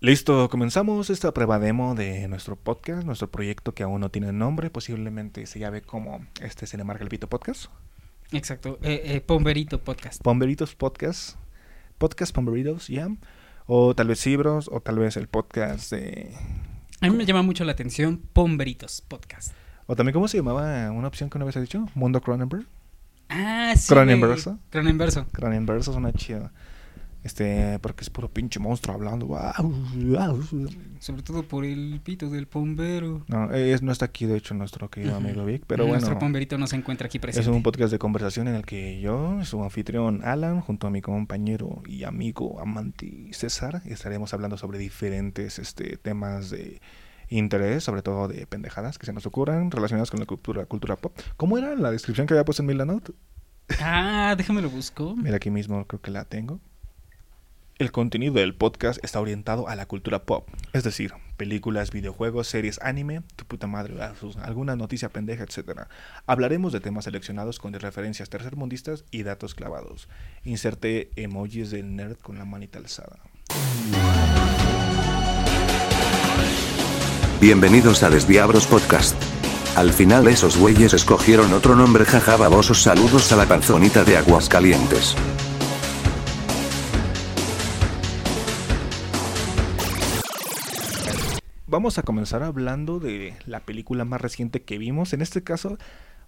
Listo, comenzamos esta prueba demo de nuestro podcast, nuestro proyecto que aún no tiene nombre, posiblemente se llame como este se le marca el pito podcast. Exacto, eh, eh, Pomberito Podcast. Pomberitos Podcast, Podcast Pomberitos, ya. O tal vez Cibros, o tal vez el podcast de... A mí me llama mucho la atención Pomberitos Podcast. O también, ¿cómo se llamaba una opción que una vez he dicho? Mundo Cronenberg. Ah, sí. Cronenverso. Cronenverso. Cronenverso es una chida. Este, porque es puro pinche monstruo hablando. Sobre todo por el pito del pombero. No, es, no está aquí, de hecho, nuestro querido amigo Vic, pero Nuestro bueno. pomberito no se encuentra aquí Es presente. un podcast de conversación en el que yo, su anfitrión Alan, junto a mi compañero y amigo amante César, estaremos hablando sobre diferentes este, temas de interés, sobre todo de pendejadas que se nos ocurran relacionadas con la cultura, cultura pop. ¿Cómo era la descripción que había puesto en Milanote? Ah, déjame lo busco. Mira, aquí mismo creo que la tengo. El contenido del podcast está orientado a la cultura pop, es decir, películas, videojuegos, series, anime, tu puta madre, ah, alguna noticia pendeja, etc. Hablaremos de temas seleccionados con referencias tercermundistas y datos clavados. Inserte emojis del nerd con la manita alzada. Bienvenidos a Desviabros Podcast. Al final esos güeyes escogieron otro nombre jaja babosos saludos a la panzonita de Aguascalientes. Vamos a comenzar hablando de la película más reciente que vimos. En este caso,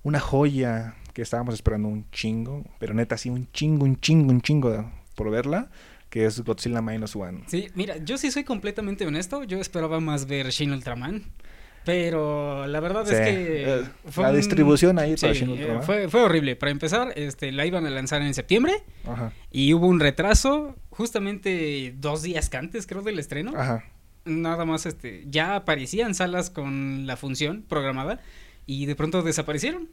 una joya que estábamos esperando un chingo, pero neta, sí, un chingo, un chingo, un chingo por verla, que es Godzilla Minus One. Sí, mira, yo sí soy completamente honesto. Yo esperaba más ver Shin Ultraman. Pero la verdad Sí, es que. eh, fue la un- distribución ahí para Sí, Shin eh, Ultraman. fue, fue horrible. Para empezar, este, la iban a lanzar en septiembre. Ajá, Y hubo un retraso. Justamente dos días antes, creo, del estreno. ajá. Nada más, este. Ya aparecían salas con la función programada. Y de pronto desaparecieron.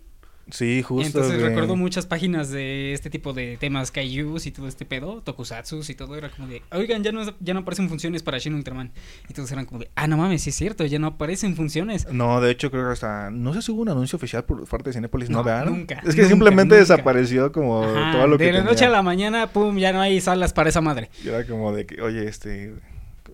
Sí, justo. Entonces recuerdo muchas páginas de este tipo de temas kaijus y todo este pedo, tokusatsus y todo era como de, oigan, ya no, ya no aparecen funciones para Shin Ultraman. Y todos eran como de, ah, no mames, sí es cierto, ya no aparecen funciones. No, de hecho creo que hasta... No sé si hubo un anuncio oficial por parte de Cinepolis, ¿no? ¿verdad? nunca, Es que nunca, simplemente nunca. desapareció como Ajá, todo lo que de la tenía. noche a la mañana, pum, ya no hay salas para esa madre. Y era como de que, oye, este...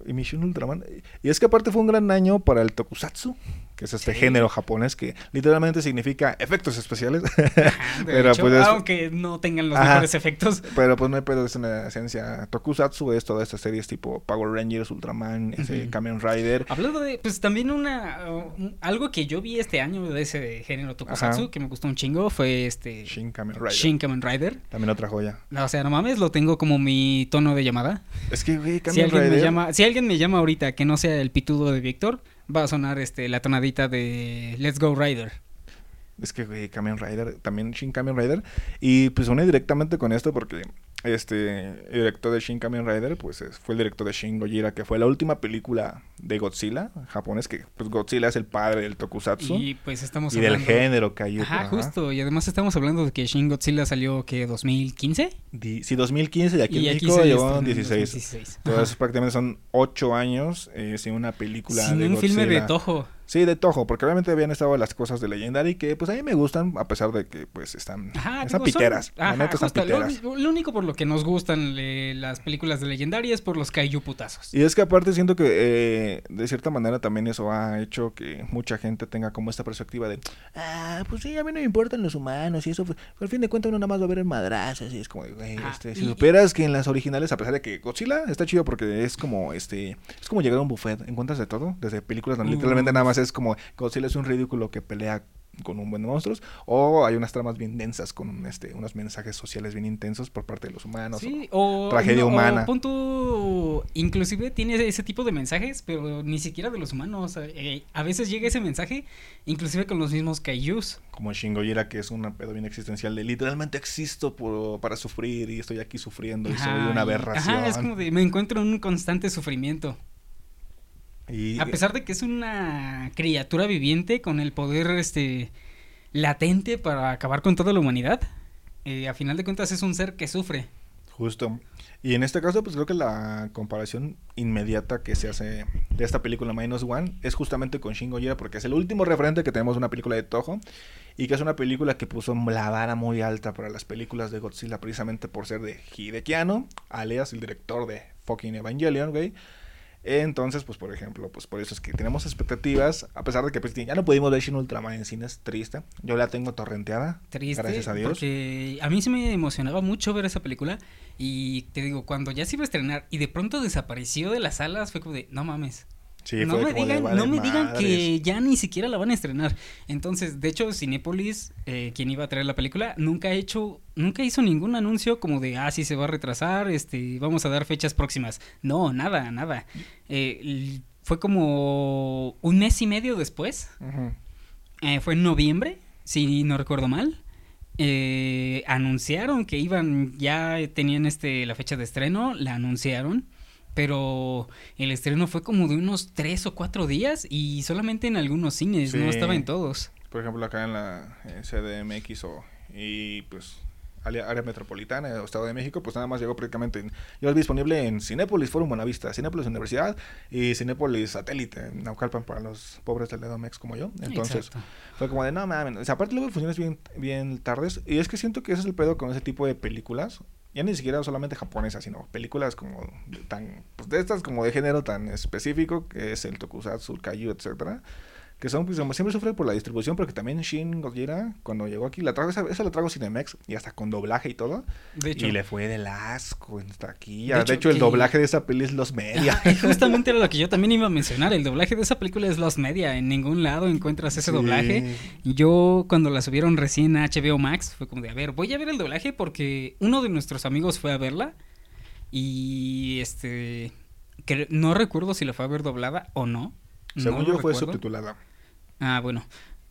Y mi Shin Ultraman... Y es que aparte fue un gran año para el tokusatsu, que es este Sí. género japonés que literalmente significa efectos especiales. Ajá, Pero hecho, pues es- aunque no tengan los Ajá. mejores efectos. Pero pues no hay pedo, es una esencia. Tokusatsu es todas estas series tipo Power Rangers, Ultraman, ese. Kamen Rider. Hablando de, pues también una, uh, un- algo que yo vi este año de ese género tokusatsu Ajá. que me gustó un chingo fue este Shin Kamen Rider. Shin Kamen Rider. También otra joya. O sea, no mames, lo tengo como mi tono de llamada. Es que, güey, Si Kamen alguien, Rider. me llama, si alguien me llama ahorita que no sea el pitudo de Víctor, va a sonar este la tonadita de Let's Go Rider. Es que, güey, Kamen Rider, también Shin Kamen Rider. Y pues une directamente con esto porque este el director de Shin Kamen Rider, pues es- fue el director de Shin Gojira, que fue la última película de Godzilla japonés, que pues Godzilla es el padre del tokusatsu y, Y pues estamos del hablando... género Kaiju. Ajá, justo. Y además estamos hablando de que Shin Godzilla salió que 2015. Di- sí, 2015 y aquí y en aquí México en 16. 2016. Entonces Ajá. prácticamente son 8 años eh, sin una película Sin de un filme de Godzilla. Toho. Sí, de Toho, porque obviamente habían estado las cosas de Legendary que pues a mí me gustan, a pesar de que pues están, Ajá, están digo, son- piteras. la ajá, están justo, lo, piteras. lo único por lo que nos gustan le- las películas de Legendary es por los kaiju putazos. Y es que aparte siento que eh, de cierta manera también eso ha hecho que mucha gente tenga como esta perspectiva de, ah, pues sí, a mí no me importan los humanos y eso, pues, al fin de cuentas uno nada más va a ver en madrazas y es como, güey, este, y- si supieras que en las originales, a pesar de que Godzilla está chido porque es como, este, es como llegar a un buffet, encuentras de todo, desde películas donde literalmente Uf. nada más es como, Godzilla es un ridículo que pelea con un buen de monstruos, o hay unas tramas bien densas con este, unos mensajes sociales bien intensos por parte de los humanos. Sí, o tragedia no, humana. O punto, inclusive tiene ese tipo de mensajes, pero ni siquiera de los humanos. eh, a veces llega ese mensaje, inclusive con los mismos kaijus. como Shin Gojira, que es un pedo bien existencial de literalmente existo por- para sufrir y estoy aquí sufriendo y soy una aberración. Ajá, es como de, me encuentro en un constante sufrimiento. Y- A pesar de que es una criatura viviente con el poder este latente para acabar con toda la humanidad, eh, a final de cuentas es un ser que sufre. Justo. Y en este caso, pues creo que la comparación inmediata que se hace de esta película Minus One es justamente con Shin Gojira, porque es el último referente que tenemos de una película de Toho y que es una película que puso la vara muy alta para las películas de Godzilla, precisamente por ser de Hideki Anno, alias el director de fucking Evangelion, güey. Entonces, pues por ejemplo, pues por eso es que tenemos expectativas, a pesar de que pues, ya no pudimos ver Shin Ultraman en cines, triste. Yo la tengo torrenteada. Triste. Gracias a Dios. Porque a mí se me emocionaba mucho ver esa película. Y te digo, cuando ya se iba a estrenar y de pronto desapareció de las salas, fue como de, no mames. Sí, no me, digan, "Vale no me digan madres". que ya ni siquiera la van a estrenar. Entonces, de hecho, Cinépolis, eh, quien iba a traer la película, nunca ha hecho, nunca hizo ningún anuncio como de, ah, sí se va a retrasar, este, vamos a dar fechas próximas. No, nada, nada. Eh, fue como un mes y medio después, eh, fue en noviembre, si no recuerdo mal. eh, anunciaron que iban, ya tenían este la fecha de estreno, la anunciaron, pero el estreno fue como de unos tres o cuatro días y solamente en algunos cines, no estaba en todos. Por ejemplo, acá en la eh, CDMX o, y pues área, área metropolitana o Estado de México, pues nada más llegó prácticamente, en, llegó disponible en Cinépolis Forum Buenavista, Cinépolis Universidad y Cinépolis Satélite, en Naucalpan para los pobres del Edomex como yo. Entonces, Exacto. fue como de, no mames, o sea, aparte luego funciones bien, bien tardes y es que siento que ese es el pedo con ese tipo de películas. Ya ni siquiera solamente japonesas, sino películas como de tan, pues de estas como de género tan específico, que es el tokusatsu, el kaiju, etcétera que son, pues, siempre sufre por la distribución, porque también Shin Gojira, cuando llegó aquí, la trago, esa, esa la trago Cinemex, y hasta con doblaje y todo, De hecho, y le fue del asco en taquilla. De De hecho, hecho, el que- doblaje de esa peli es los media. justamente era lo que yo también iba a mencionar. El doblaje de esa película es Los Media. En ningún lado encuentras ese Sí. doblaje. Yo, cuando la subieron recién a HBO Max, fue como de, a ver, voy a ver el doblaje porque uno de nuestros amigos fue a verla. Y este. que no recuerdo si la fue a ver doblada o no. Según yo, fue recuerdo. subtitulada. Ah, bueno.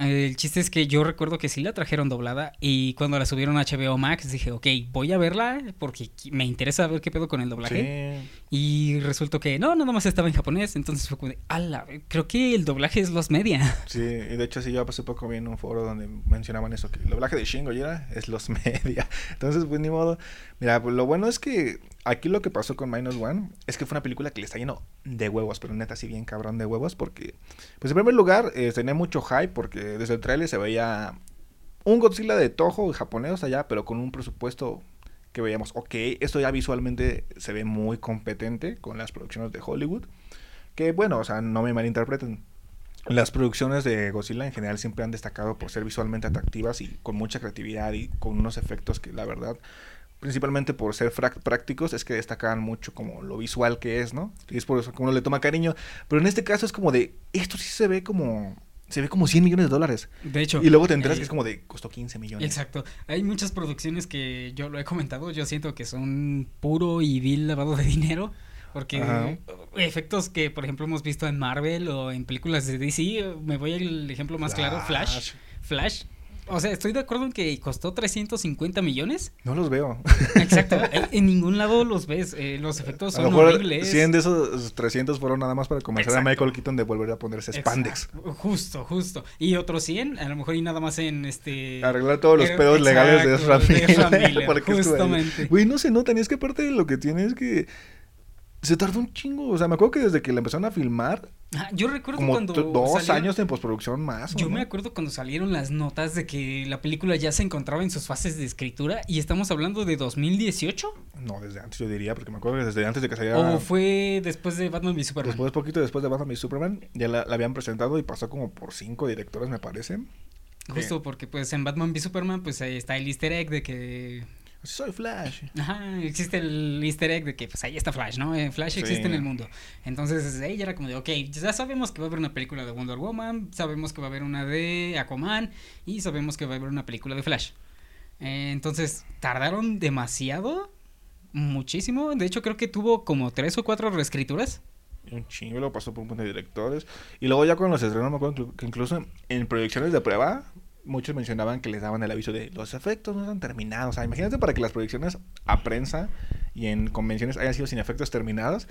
El chiste es que yo recuerdo que sí la trajeron doblada y cuando la subieron a HBO Max dije, ok, voy a verla porque me interesa ver qué pedo con el doblaje. Sí. Y resultó que no, nada más estaba en japonés, entonces fue como de, ala, creo que el doblaje es los media. Sí, y de hecho sí, yo hace poco vi en un foro donde mencionaban eso, que el doblaje de Shin Gojira es los media. Entonces, pues ni modo. Mira, pues lo bueno es que aquí lo que pasó con Minus One es que fue una película que le está lleno de huevos, pero neta sí bien cabrón de huevos, porque, pues en primer lugar, eh, tenía mucho hype, porque desde el trailer se veía un Godzilla de Toho japonés allá, pero con un presupuesto que veíamos, ok, esto ya visualmente se ve muy competente con las producciones de Hollywood. Que bueno, o sea, no me malinterpreten. Las producciones de Godzilla en general siempre han destacado por ser visualmente atractivas y con mucha creatividad y con unos efectos que la verdad, principalmente por ser prácticos, es que destacan mucho como lo visual que es, ¿no? Y es por eso que uno le toma cariño. Pero en este caso es como de, esto sí se ve como, se ve como 100 millones de dólares. De hecho. Y luego te enteras eh, que es como de, costó 15 millones. Exacto. Hay muchas producciones que yo lo he comentado, yo siento que son puro y vil lavado de dinero. Porque Ajá. efectos que, por ejemplo, hemos visto en Marvel o en películas de DC, me voy al ejemplo más claro, Flash. Flash. O sea, estoy de acuerdo en que costó 350 millones. No los veo. Exacto. en, ningún lado los ves. eh, los efectos A lo son mejor horribles. 100 de esos 300 fueron nada más para convencer a. Michael Keaton de volver a ponerse spandex. Exacto, Justo, justo. Y otros 100, a lo mejor y nada más en este... Arreglar todos los Eh, pedos legales de Ezra Miller, justamente. Güey, no se nota, ni es que aparte de lo que tiene es que se tardó un chingo. O sea, me acuerdo que desde que la empezaron a filmar, Ah, yo recuerdo como cuando... dos salieron- años en postproducción más. ¿o Yo no? me acuerdo cuando salieron las notas de que la película ya se encontraba en sus fases de escritura y estamos hablando de 2018 No, desde antes yo diría, porque me acuerdo que desde antes de que saliera. o fue después de Batman v Superman. Después, poquito después de Batman y Superman, ya la, la habían presentado y pasó como por cinco directores, me parece. Justo porque pues en Batman v Superman pues ahí está el easter egg de que soy Flash. Ajá, existe el easter egg de que pues ahí está Flash, ¿no? Eh, Flash existe Sí. en el mundo. Entonces ya era como de, ok, ya sabemos que va a haber una película de Wonder Woman, sabemos que va a haber una de Aquaman y sabemos que va a haber una película de Flash. Eh, entonces tardaron demasiado, muchísimo. De hecho creo que tuvo como tres o cuatro reescrituras. Un chingo, lo pasó por un montón de directores. Y luego ya cuando los estrenó, me acuerdo que- que incluso en proyecciones de prueba, muchos mencionaban que les daban el aviso de los efectos no están terminados. O sea, imagínate para que las proyecciones a prensa y en convenciones hayan sido sin efectos terminados.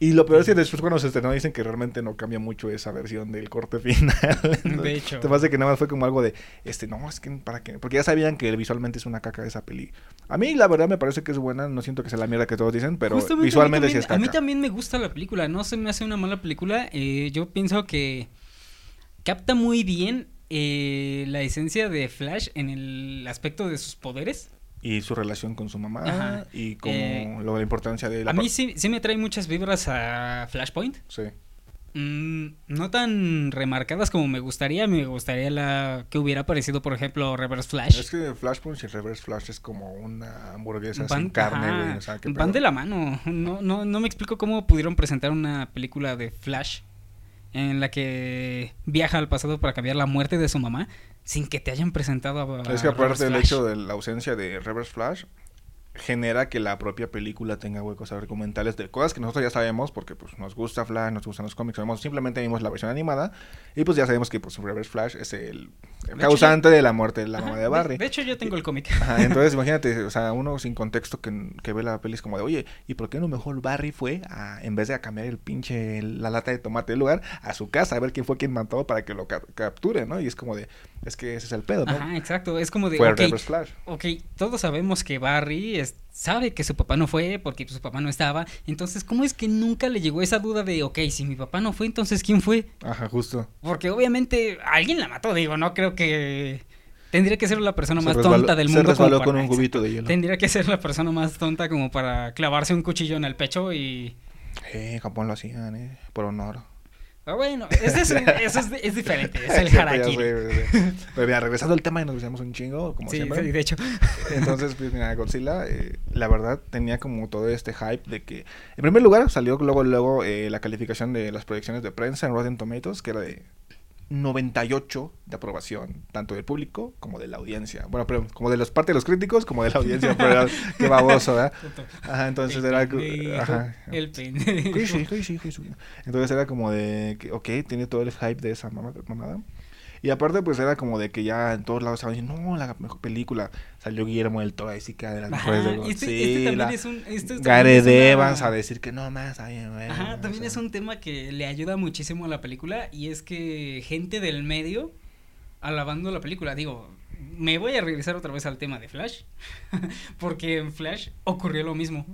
Y lo peor es que después cuando se estrenó dicen que realmente no cambia mucho esa versión del corte final. De hecho. Te pasa que nada más fue como algo de, este, no, es que para qué, porque ya sabían que visualmente es una caca esa peli. A mí la verdad me parece que es buena, no siento que sea la mierda que todos dicen, pero Justamente visualmente sí es caca. A mí también me gusta la película, no se me hace una mala película. eh, yo pienso que capta muy bien eh, la esencia de Flash en el aspecto de sus poderes. y su relación con su mamá Ajá. y como Eh, la importancia de la A mí sí, sí me trae muchas vibras a Flashpoint. sí. Mm, no tan remarcadas como me gustaría. Me gustaría la que hubiera aparecido, por ejemplo, Reverse Flash. Es que Flashpoint y Reverse Flash es como una hamburguesa sin carne, ajá, güey. O sea, qué van de la mano. No, no, no me explico cómo pudieron presentar una película de Flash en la que viaja al pasado para cambiar la muerte de su mamá sin que te hayan presentado a. Es que aparte Flash. hecho de la ausencia de Reverse Flash, genera que la propia película tenga huecos argumentales de cosas que nosotros ya sabemos porque pues nos gusta Flash, nos gustan los cómics, sabemos, simplemente vimos la versión animada y pues ya sabemos que pues Reverse Flash es el hecho, causante de la muerte de la Ajá, mamá de Barry. De, hecho, yo tengo el cómic. Ajá, entonces imagínate, o sea, uno sin contexto que, que ve la peli es como de, oye, ¿y por qué no mejor Barry fue a, en vez de a cambiar el pinche, la lata de tomate del lugar, a su casa a ver quién fue quien mató para que lo cap- capture, ¿no? Y es como de, es que ese es el pedo, ¿no? Ajá, exacto. Es como de. fue ok, Reverse Flash. Ok, todos sabemos que Barry es- sabe que su papá no fue porque su papá no estaba. Entonces, ¿cómo es que nunca le llegó esa duda de, ok, si mi papá no fue, entonces ¿quién fue? Ajá, justo. Porque obviamente alguien la mató, digo, no creo que... Tendría que ser la persona Se más resbaló- tonta del se mundo. como resbaló para- con un cubito de hielo. Tendría que ser la persona más tonta como para clavarse un cuchillo en el pecho y... Eh, en Japón lo hacían, eh, por honor. Ah, bueno, ese es, eso es, es diferente, es el pues, harakiri. sé. Pero mira, regresando al tema y nos decíamos un chingo, como Sí, siempre. sí, de hecho. Entonces, pues mira, Godzilla, eh, la verdad, tenía como todo este hype de que, en primer lugar, salió luego, luego eh, la calificación de las proyecciones de prensa en Rotten Tomatoes, que era de 98 de aprobación, tanto del público como de la audiencia. Bueno, pero como de los parte de los críticos, como de la audiencia, pero qué baboso, ¿verdad? Ajá, entonces El era... pendejo, Ajá. El pendejo. Entonces era como de ok, tiene todo el hype de esa mamada. Y aparte, pues era como de que ya en todos lados estaban diciendo, no, la mejor película. Salió Guillermo del Toro, así que de las mejores de este, este también es un... Este Gareth Evans a decir que no más, Ajá, también sea. es un tema que le ayuda muchísimo a la película y es que gente del medio alabando la película, digo, me voy a regresar otra vez al tema de Flash, porque en Flash ocurrió lo mismo.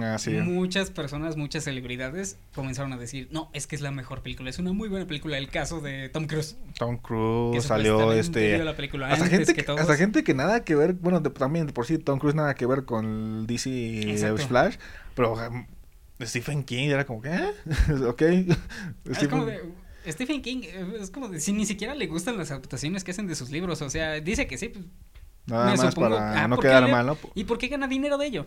Ah, sí. Muchas personas, muchas celebridades comenzaron a decir, no, es que es la mejor película, es una muy buena película, el caso de Tom Cruise. Tom Cruise salió este... vio la película Hasta antes gente, que hasta gente que nada que ver, bueno, de- también de por sí Tom Cruise nada que ver con DC Exacto. Flash, pero um, Stephen King era como que, ¿eh? ok. Es Stephen- como de, Stephen King, eh, es como de, si ni siquiera le gustan las adaptaciones que hacen de sus libros, o sea, dice que sí, pues, Nada me más supongo- para ah, no ¿por qué quedar le- mal, ¿no? ¿y por qué gana dinero de ello?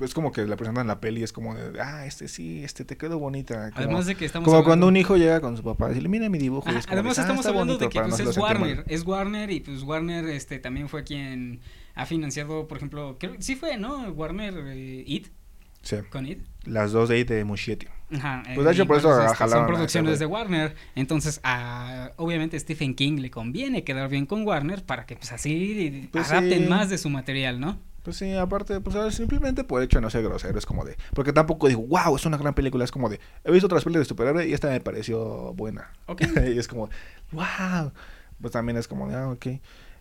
Es como que la presentan en la peli, es como de, ah, este sí, este te quedó bonita. Como, Además de que estamos como hablando- cuando un hijo llega con su papá y dice, mira mi dibujo. es como además de, "Ah, estamos hablando bonito", de que no pues, es mal. Warner, es Warner y pues Warner este también fue quien ha financiado, por ejemplo, creo, sí fue, ¿no? Warner eh, It Sí, con It. las dos de ahí de Muschietti. Ajá, Pues, de hecho, por eso este, jalaron son producciones de Warner, entonces a, obviamente a Stephen King le conviene quedar bien con Warner para que pues así Pues, adapten sí. más de su material, ¿no? Pues sí, aparte, pues simplemente por hecho de no ser grosero, es como de... Porque tampoco digo, wow, es una gran película, es como de... He visto otras películas de superhéroe y esta me pareció buena. Ok. y es como, wow. Pues también es como de, ah, ok.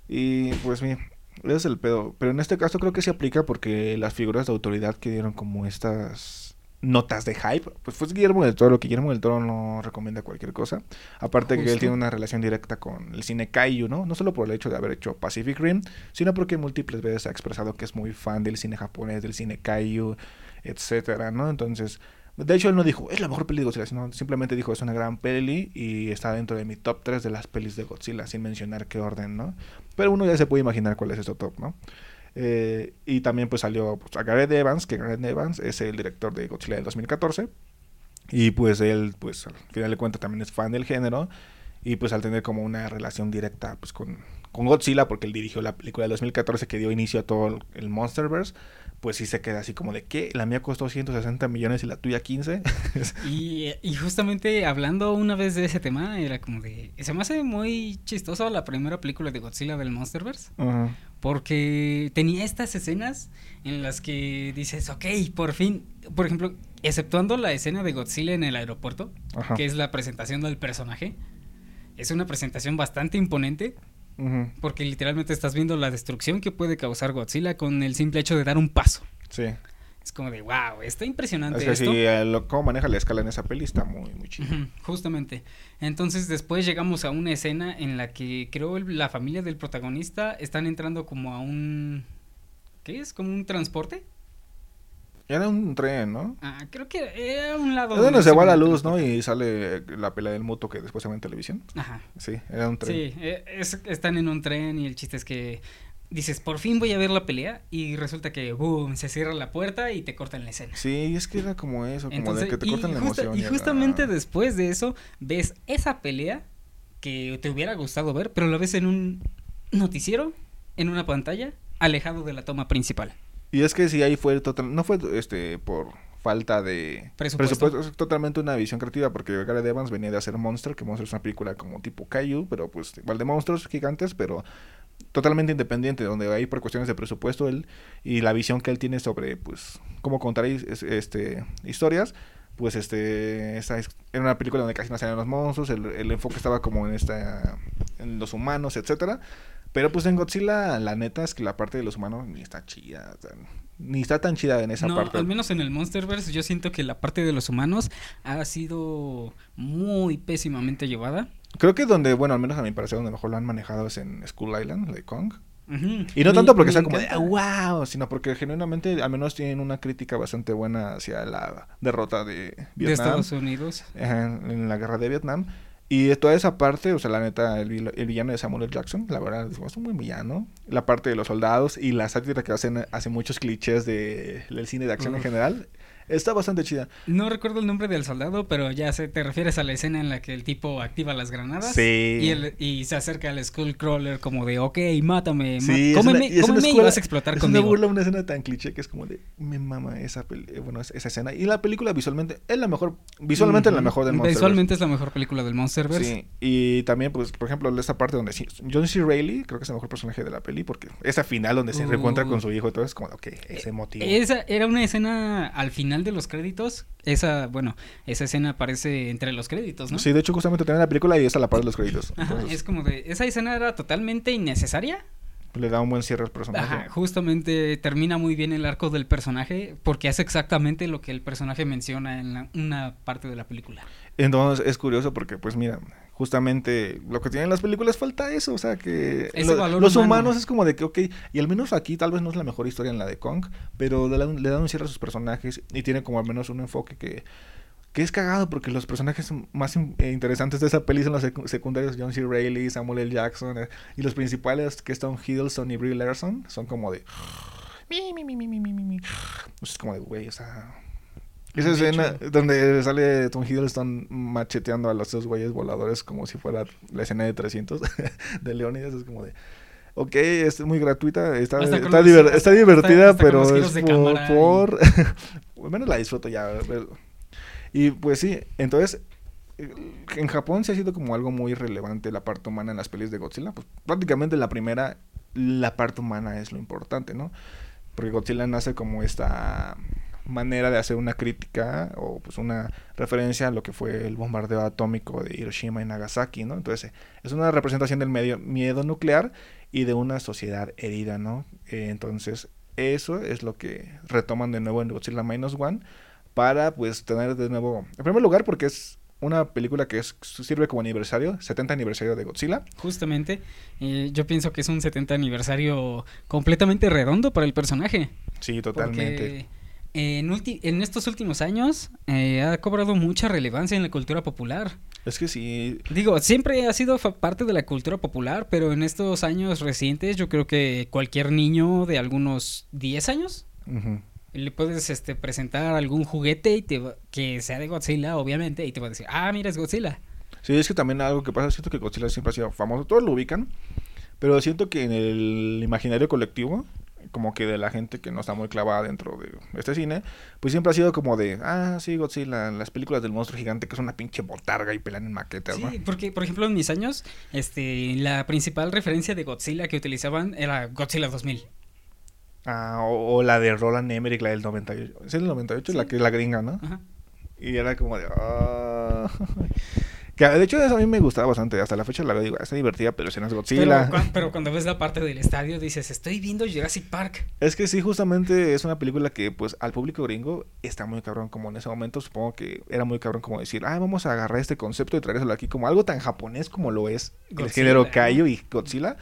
Y pues mira, ese es el pedo. Pero en este caso creo que se aplica porque las figuras de autoridad que dieron como estas notas de hype, pues fue Guillermo del Toro, que Guillermo del Toro no recomienda cualquier cosa. Aparte que él tiene una relación directa con el cine Kaiju, ¿no? No solo por el hecho de haber hecho Pacific Rim, sino porque múltiples veces ha expresado que es muy fan del cine japonés, del cine Kaiju, etcétera, ¿no? Entonces, de hecho él no dijo, es la mejor peli de Godzilla, sino simplemente dijo, es una gran peli y está dentro de mi top 3 de las pelis de Godzilla, sin mencionar qué orden, ¿no? Pero uno ya se puede imaginar cuál es ese top, ¿no? Eh, y también pues salió pues, a Gareth Evans, que Gareth Evans es el director de Godzilla del 2014. Y pues él, pues al final de cuentas también es fan del género. Y pues al tener como una relación directa pues con, con Godzilla, porque él dirigió la película del 2014 que dio inicio a todo el- Monsterverse, pues sí se queda así como de que la mía costó 160 millones y la tuya 15. Y, y justamente hablando una vez de ese tema, era como de... Se me hace muy chistoso la primera película de Godzilla del Monsterverse. Porque tenía estas escenas en las que dices, ok, por fin, por ejemplo, exceptuando la escena de Godzilla en el aeropuerto, que es la presentación del personaje, es una presentación bastante imponente, Porque literalmente estás viendo la destrucción que puede causar Godzilla con el simple hecho de dar un paso. Sí. Es como de, wow, está impresionante Es que esto. sí, eh, lo, cómo maneja la escala en esa peli está muy, muy chido. Justamente. Entonces después llegamos a una escena en la que creo el- la familia del protagonista están entrando como a un ¿qué es? ¿Como un transporte? Era un tren, ¿no? Ah, creo que era un lado... Es donde se va la luz, ¿no? Y sale la pelea del muto que después se ve en televisión. Ajá. Sí, era un tren. Sí, es- están en un tren y el chiste es que dices, por fin voy a ver la pelea y resulta que, boom, se cierra la puerta y te cortan la escena. Sí, es que era como eso, como Entonces, de que te y, cortan la justa- emoción. y era- justamente después de eso ves esa pelea que te hubiera gustado ver, pero la ves en un noticiero, en una pantalla, alejado de la toma principal. Y es que sí, ahí fue total, no fue este por falta de Presupuesto. es totalmente una visión creativa porque Gareth Evans venía de hacer Monster, que Monster es una película como tipo Kaiju, pero pues igual de monstruos gigantes, pero totalmente independiente, donde ahí por cuestiones de presupuesto él y la visión que él tiene sobre pues cómo contar este historias, pues este esa es- era una película donde casi no salían los monstruos, el, el enfoque estaba como en esta en los humanos, etcétera. Pero pues en Godzilla, la neta es que la parte de los humanos ni está chida. o sea, ni está tan chida en esa no, parte. al menos en el Monsterverse yo siento que la parte de los humanos ha sido muy pésimamente llevada. Creo que donde, bueno, al menos a mi parecer, donde mejor lo han manejado es en Skull Island, la de Kong. Y no Me- tanto porque sea como de, encanta. "Ah, wow, sino porque genuinamente al menos tienen una crítica bastante buena hacia la derrota de de Vietnam. Estados Unidos. En la guerra de Vietnam. Y de toda esa parte, o sea, la neta, el, el villano de Samuel L. Jackson, la verdad, es un buen villano. La parte de los soldados y la sátira que hacen hace muchos clichés de- del cine de acción en general, está bastante chida. No recuerdo el nombre del soldado, pero ya sé, te refieres a la escena en la que el tipo activa las granadas. Sí. Y, el- y se acerca al Skullcrawler como de, ok, mátame, Sí, es cómeme, una- y es cómeme y vas a explotar es conmigo. una burla, una escena tan cliché que es como de, me mama esa, peli- eh, bueno, es- esa escena. Y la película visualmente es la mejor, visualmente es la mejor del Monsterverse. Visualmente es la mejor película del Monsterverse. Sí, y también, pues, por ejemplo, esta parte donde sí, John C. Reilly, creo que es el mejor personaje de la peli, porque esa final donde se Uh. reencuentra con su hijo y todo es como, ok, ese motivo. Esa era una escena al final de los créditos. Esa, bueno, esa escena aparece entre los créditos, ¿no? Sí, de hecho, justamente tenía la película y está a la par de los créditos. Ajá, Entonces, es como de, esa escena era totalmente innecesaria. le da un buen cierre al personaje. Ajá, justamente termina muy bien el arco del personaje porque hace exactamente lo que el personaje menciona en la- una parte de la película. Entonces, es curioso porque, pues, mira, justamente lo que tienen las películas falta eso, o sea, que Ese lo- valor los humano. humanos es como de que, ok, y al menos aquí tal vez no es la mejor historia en la de Kong, pero le dan, le dan un cierre a sus personajes y tiene como al menos un enfoque que, que es cagado porque los personajes más in- eh, interesantes de esa peli son los secu- secundarios John C. Reilly, Samuel L. Jackson eh, y los principales que son Hiddleston y Brie Larson son como de mi, mi, mi, mi, mi, mi, mi. Es como de güey, o sea, esa escena donde sale Tom Hiddleston macheteando a los dos güeyes voladores como si fuera la escena de 300 de Leonidas es como de Ok, es muy gratuita, está, está, los- diver- está divertida, hasta pero es por... por... al menos la disfruto ya. pero- Y pues sí, entonces eh, en Japón se ha sido como algo muy relevante la parte humana en las pelis de Godzilla. Pues prácticamente en la primera, la parte humana es lo importante, ¿no? Porque Godzilla nace como esta manera de hacer una crítica o pues una referencia a lo que fue el bombardeo atómico de Hiroshima y Nagasaki, ¿no? Entonces es una representación del medio miedo nuclear y de una sociedad herida, ¿no? Eh, entonces eso es lo que retoman de nuevo en Godzilla Minus One para pues tener de nuevo, en primer lugar porque es una película que es, sirve como aniversario, 70 aniversario de Godzilla. Justamente, eh, yo pienso que es un 70 aniversario completamente redondo para el personaje. Sí, totalmente. Porque en, ulti- en estos últimos años eh, ha cobrado mucha relevancia en la cultura popular. Es que sí, Digo, siempre ha sido parte de la cultura popular, pero en estos años recientes yo creo que cualquier niño de algunos 10 años ujú. le puedes este, presentar algún juguete y te va- que sea de Godzilla, obviamente, y te va a decir, ah, mira, es Godzilla. Sí, es que también algo que pasa, siento que Godzilla siempre ha sido famoso, todos lo ubican, pero siento que en el imaginario colectivo, como que de la gente que no está muy clavada dentro de este cine, pues siempre ha sido como de, ah, sí, Godzilla, las películas del monstruo gigante que es una pinche botarga y pelan en maquetas, ¿no? Sí, porque, por ejemplo, en mis años, este, la principal referencia de Godzilla que utilizaban era Godzilla 2000. Ah, o, o la de Roland Emmerich, la del 98. ¿Es el 98? La Sí. que es la gringa, ¿no? Ajá. Y era como de... ah. Que de hecho eso a mí me gustaba bastante. Hasta la fecha la veo digo, "Ah, está divertida, pero si no es Godzilla. pero cuando ves la parte del estadio dices, estoy viendo Jurassic Park. Es que sí, justamente es una película que pues al público gringo está muy cabrón. Como en ese momento supongo que era muy cabrón como decir, ah, vamos a agarrar este concepto y traérselo aquí como algo tan japonés como lo es el género. Kaiju y Godzilla.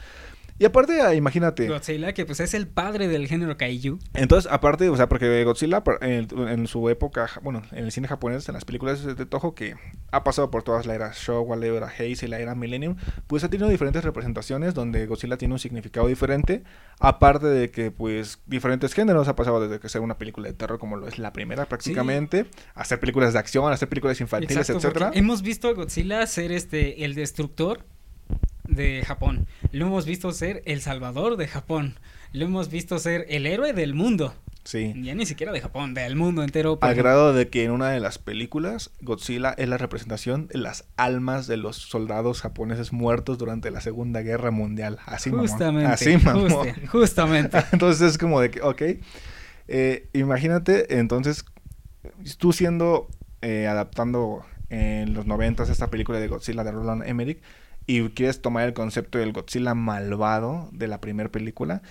Y aparte, ah, imagínate. Godzilla, que pues es el padre del género kaiju. Entonces, aparte, o sea, porque Godzilla en, en su época, bueno, en el cine japonés, en las películas de Toho, que ha pasado por todas la era Showa, la era Heisei, la era Millennium, pues ha tenido diferentes representaciones donde Godzilla tiene un significado diferente, aparte de que, pues, diferentes géneros ha pasado desde que ser una película de terror como lo es la primera prácticamente, hacer películas de acción, a hacer películas infantiles, Exacto, etcétera. hemos visto a Godzilla ser este el destructor de Japón. Lo hemos visto ser el salvador de Japón. Lo hemos visto ser el héroe del mundo. Sí. Ya ni siquiera de Japón, del mundo entero. Al ejemplo. grado de que en una de las películas, Godzilla es la representación de las almas de los soldados japoneses muertos durante la Segunda Guerra Mundial. Así, mamón. Justamente. Así, mamón. justamente. Entonces es como de que, ok. eh, imagínate, entonces, tú siendo, eh, adaptando en los noventas esta película de Godzilla de Roland Emmerich y quieres tomar el concepto del Godzilla malvado de la primera película,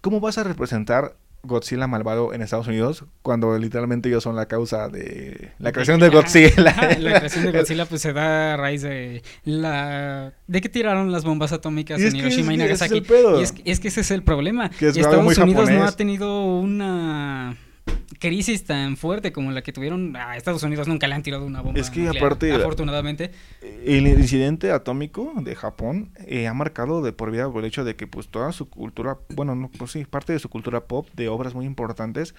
¿cómo vas a representar Godzilla malvado en Estados Unidos cuando literalmente ellos son la causa de la creación de Godzilla? la creación de Godzilla pues se da a raíz de la de que tiraron las bombas atómicas Y es en Hiroshima y es- es Nagasaki. el pedo. Y es, que- es que ese es el problema. Que es Estados Unidos no ha tenido una crisis tan fuerte como la que tuvieron a Estados Unidos nunca le han tirado una bomba Es que nuclear, aparte- afortunadamente El incidente atómico de Japón eh, ha marcado de por vida por el hecho de que pues toda su cultura, bueno, no, pues sí, parte de su cultura pop, de obras muy importantes,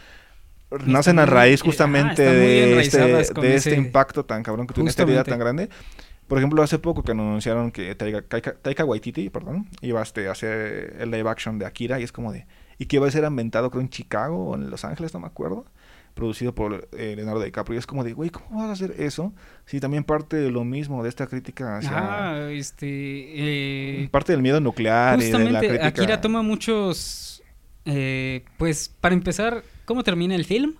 nacen a raíz eh, justamente muy de, este, este impacto tan cabrón que tiene esta vida tan grande. Por ejemplo, hace poco que anunciaron que Taika, Taika- Taika Waititi, perdón, iba este, a hacer el live action de Akira y es como de... Y que iba a ser ambientado creo en Chicago o en Los Ángeles, no me acuerdo. Producido por eh, Leonardo DiCaprio. Y es como de, güey, ¿cómo vas a hacer eso? Si también parte de lo mismo, de esta crítica hacia... ah, este eh, parte del miedo nuclear y de la crítica... Akira toma muchos. eh, pues, para empezar, ¿cómo termina el film?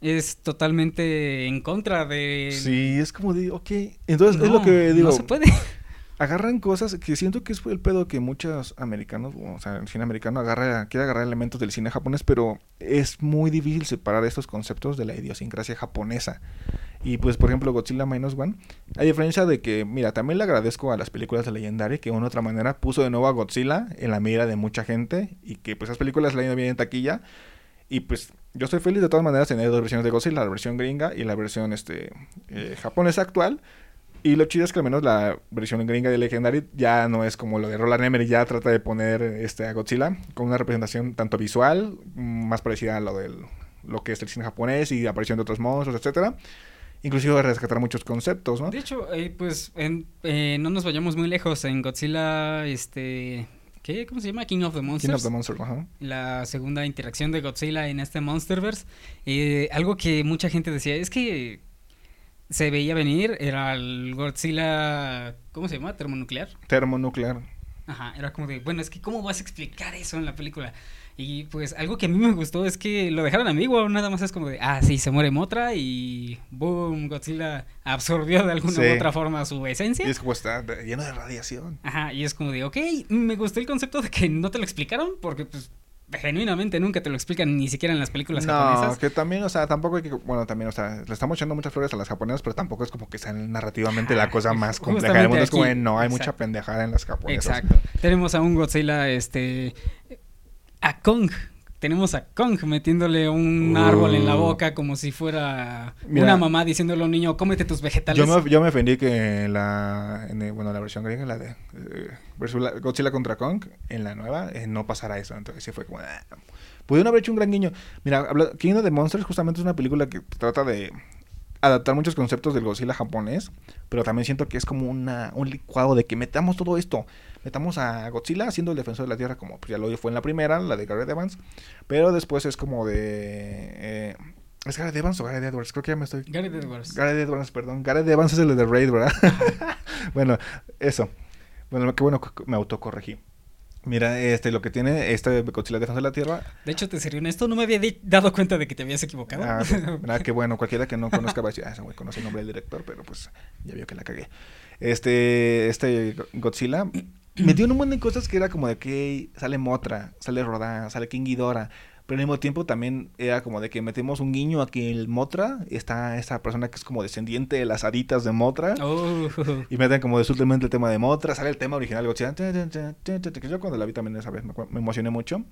Es totalmente en contra de. Sí, es como de, ok. Entonces es lo que digo. No se puede. Agarran cosas que siento que es el pedo que muchos americanos, o sea, el cine americano agarra, quiere agarrar elementos del cine japonés, pero es muy difícil separar estos conceptos de la idiosincrasia japonesa. Y pues, por ejemplo, Godzilla Minus One, a diferencia de que, mira, también le agradezco a las películas de Legendary que de una u otra manera puso de nuevo a Godzilla en la mira de mucha gente y que pues esas películas le han bien en taquilla. Y pues yo estoy feliz de todas maneras tener dos versiones de Godzilla, la versión gringa y la versión este eh, japonesa actual. Y lo chido es que al menos la versión gringa de Legendary ya no es como lo de Roland Emmerich, ya trata de poner este, a Godzilla con una representación tanto visual, mm, más parecida a lo, del, lo que es el cine japonés y aparición de otros monstruos, etcétera. Inclusive rescatar muchos conceptos, ¿no? De hecho, eh, pues en- eh, no nos vayamos muy lejos. En Godzilla, este. ¿Qué? ¿Cómo se llama? King of the Monsters. King of the Monsters, ajá. la segunda interacción de Godzilla en este Monsterverse. Eh, algo que mucha gente decía es que se veía venir era el Godzilla, ¿cómo se llama? Termonuclear. Termonuclear. Ajá, era como de, bueno, es que ¿cómo vas a explicar eso en la película? Y pues algo que a mí me gustó es que lo dejaron ambiguo, nada más es como de, ah, sí, se muere Motra y boom, Godzilla absorbió de alguna Sí. u otra forma su Y esencia. es como está lleno de radiación. Ajá, y es como de, ok, me gustó el concepto de que no te lo explicaron porque pues genuinamente nunca te lo explican ni siquiera en las películas No, japonesas. que también, o sea, tampoco hay que, bueno, también, o sea, le estamos echando muchas flores a las japonesas, pero tampoco es como que sea narrativamente la Ajá, cosa más compleja del mundo. Es como, no, hay mucha pendejada en las japonesas. Exacto. Tenemos a un Godzilla, este. A Kong. Tenemos a Kong metiéndole un Uh. árbol en la boca como si fuera Mira. una mamá diciéndole a un niño, cómete tus vegetales. Yo me, yo me ofendí que en la, en el- bueno, la versión gringa, la de eh, versus la- Godzilla contra Kong, en la nueva, eh, no pasara eso. Entonces sí fue como, ah, pudieron haber hecho un gran guiño. Mira, King of the Monsters justamente es una película que trata de adaptar muchos conceptos del Godzilla japonés, pero también siento que es como una, un licuado de que metamos todo esto. Metamos a Godzilla haciendo el defensor de la Tierra, como pues, ya lo fue en la primera, la de Gareth Evans, pero después es como de... eh, ¿Es Gareth Evans o Gareth Edwards? Creo que ya me estoy... Gareth Edwards. Gareth Edwards, perdón. Gareth Evans es el de Raid, ¿verdad? bueno, eso. Bueno, qué bueno que me autocorregí. Mira, este, lo que tiene este Godzilla Defensa de la Tierra. De hecho, te seré honesto, no me había dado cuenta de que te habías equivocado. Ah, mira, qué bueno. Cualquiera que no conozca va a decir, ah, ese güey conoce el nombre del director, pero pues ya vio que la cagué. Este, este Godzilla metió un montón de cosas que era como de que sale Motra, sale Rodan, sale King Ghidorah. pero al mismo tiempo también era como de que metemos un guiño a que el Motra, está esa persona que es como descendiente de las haditas de Motra, Oh. y meten como de el tema de Motra, sale el tema original de que yo cuando la vi también esa vez me, me emocioné mucho.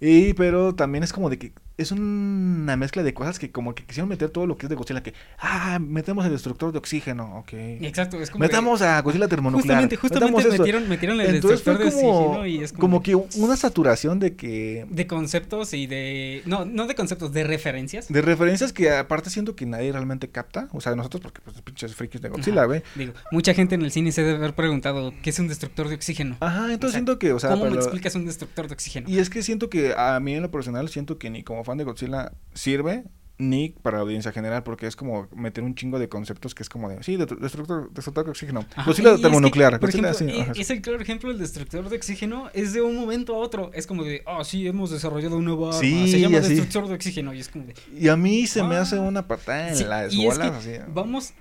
Y pero también es como de que es una mezcla de cosas que como que quisieron meter todo lo que es de Godzilla, que, ah, metemos el destructor de oxígeno, ok. Exacto, es como Metamos a Godzilla termonuclear. Justamente, justamente metieron, metieron el Entonces fue destructor de oxígeno y es como, como que una saturación de que... de conceptos y de no no de conceptos de referencias De referencias que aparte siento que nadie realmente capta. O sea, nosotros porque pues pinches frikis de Godzilla, güey. digo mucha gente en el cine se debe haber preguntado qué es un destructor de oxígeno Ajá, entonces O sea, siento que, o sea, cómo me explicas un destructor de oxígeno Y es que siento que a mí en lo personal siento que ni como fan de Godzilla sirve ni para la audiencia general porque es como meter un chingo de conceptos que es como de sí, de- destructor, destructor de oxígeno. Ajá, Godzilla es que, termonuclear. por Godzilla, ejemplo, sí, es el claro ejemplo del destructor de oxígeno es de un momento a otro es como de ah sí hemos desarrollado un nuevo arma Sí, se llama así. destructor de oxígeno y es como de Y a mí se me Ah. hace una patada en Sí, las es que así. Vamos,